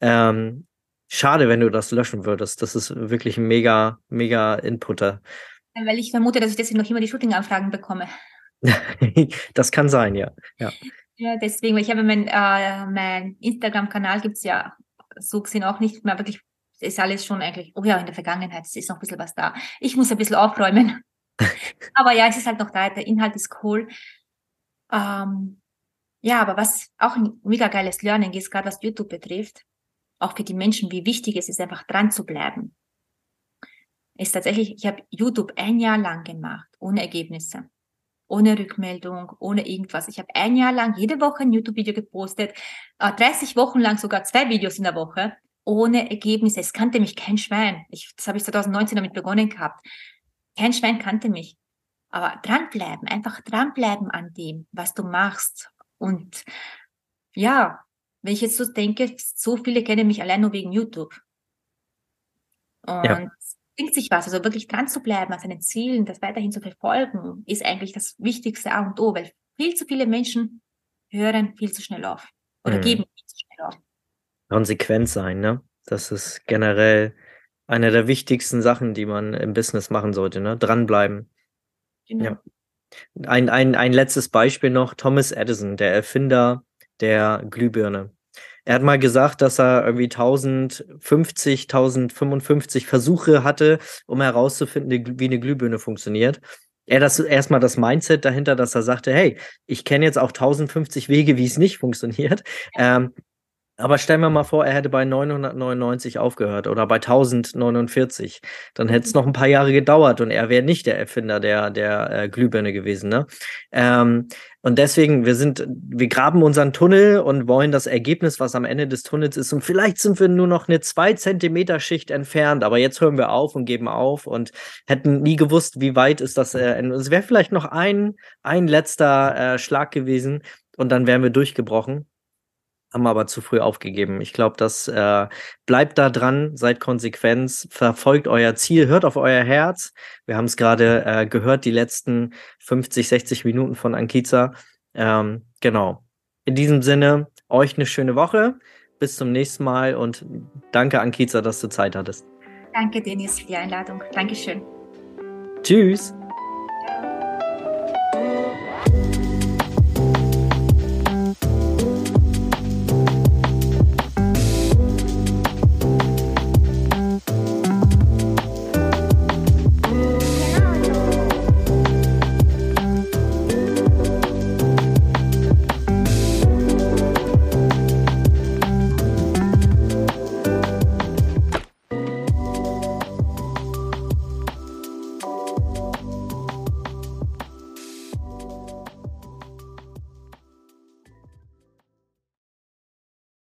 ähm, schade, wenn du das löschen würdest. Das ist wirklich ein mega, mega Inputter. Weil ich vermute, dass ich deswegen noch immer die Shooting-Anfragen bekomme. [LAUGHS] das kann sein, ja. Ja, ja deswegen, weil ich habe mein, äh, mein Instagram-Kanal gibt es ja so gesehen auch nicht mehr wirklich ist alles schon eigentlich, oh ja, in der Vergangenheit, ist noch ein bisschen was da. Ich muss ein bisschen aufräumen. [LAUGHS] aber ja, es ist halt noch da, der Inhalt ist cool. Ähm, ja, aber was auch ein mega geiles Learning ist, gerade was YouTube betrifft, auch für die Menschen, wie wichtig es ist, einfach dran zu bleiben, ist tatsächlich, ich habe YouTube ein Jahr lang gemacht, ohne Ergebnisse, ohne Rückmeldung, ohne irgendwas. Ich habe ein Jahr lang jede Woche ein YouTube-Video gepostet, 30 äh, Wochen lang sogar zwei Videos in der Woche ohne Ergebnisse. Es kannte mich kein Schwein. Ich, das habe ich 2019 damit begonnen gehabt. Kein Schwein kannte mich. Aber dranbleiben, einfach dranbleiben an dem, was du machst. Und ja, wenn ich jetzt so denke, so viele kennen mich allein nur wegen YouTube. Und ja. denkt sich was, also wirklich dran zu bleiben an seinen Zielen, das weiterhin zu verfolgen, ist eigentlich das wichtigste A und O, weil viel zu viele Menschen hören viel zu schnell auf oder mhm. geben viel zu schnell auf konsequent sein, ne? Das ist generell eine der wichtigsten Sachen, die man im Business machen sollte, ne? Dranbleiben. Genau. Ja. Ein, ein, ein letztes Beispiel noch, Thomas Edison, der Erfinder der Glühbirne. Er hat mal gesagt, dass er irgendwie 1050, 1055 Versuche hatte, um herauszufinden, wie eine Glühbirne funktioniert. Er das erstmal das Mindset dahinter, dass er sagte, hey, ich kenne jetzt auch 1050 Wege, wie es nicht funktioniert. Ähm, aber stellen wir mal vor, er hätte bei 999 aufgehört oder bei 1049. Dann hätte es noch ein paar Jahre gedauert und er wäre nicht der Erfinder der, der äh, Glühbirne gewesen. Ne? Ähm, und deswegen, wir sind, wir graben unseren Tunnel und wollen das Ergebnis, was am Ende des Tunnels ist. Und vielleicht sind wir nur noch eine zwei Zentimeter Schicht entfernt. Aber jetzt hören wir auf und geben auf und hätten nie gewusst, wie weit ist das. Äh, es wäre vielleicht noch ein, ein letzter äh, Schlag gewesen und dann wären wir durchgebrochen. Haben aber zu früh aufgegeben. Ich glaube, das äh, bleibt da dran, seid konsequent, verfolgt euer Ziel, hört auf euer Herz. Wir haben es gerade äh, gehört, die letzten 50, 60 Minuten von Ankiza. Ähm, genau. In diesem Sinne, euch eine schöne Woche. Bis zum nächsten Mal und danke, Ankiza, dass du Zeit hattest. Danke, Denis, für die Einladung. Dankeschön. Tschüss.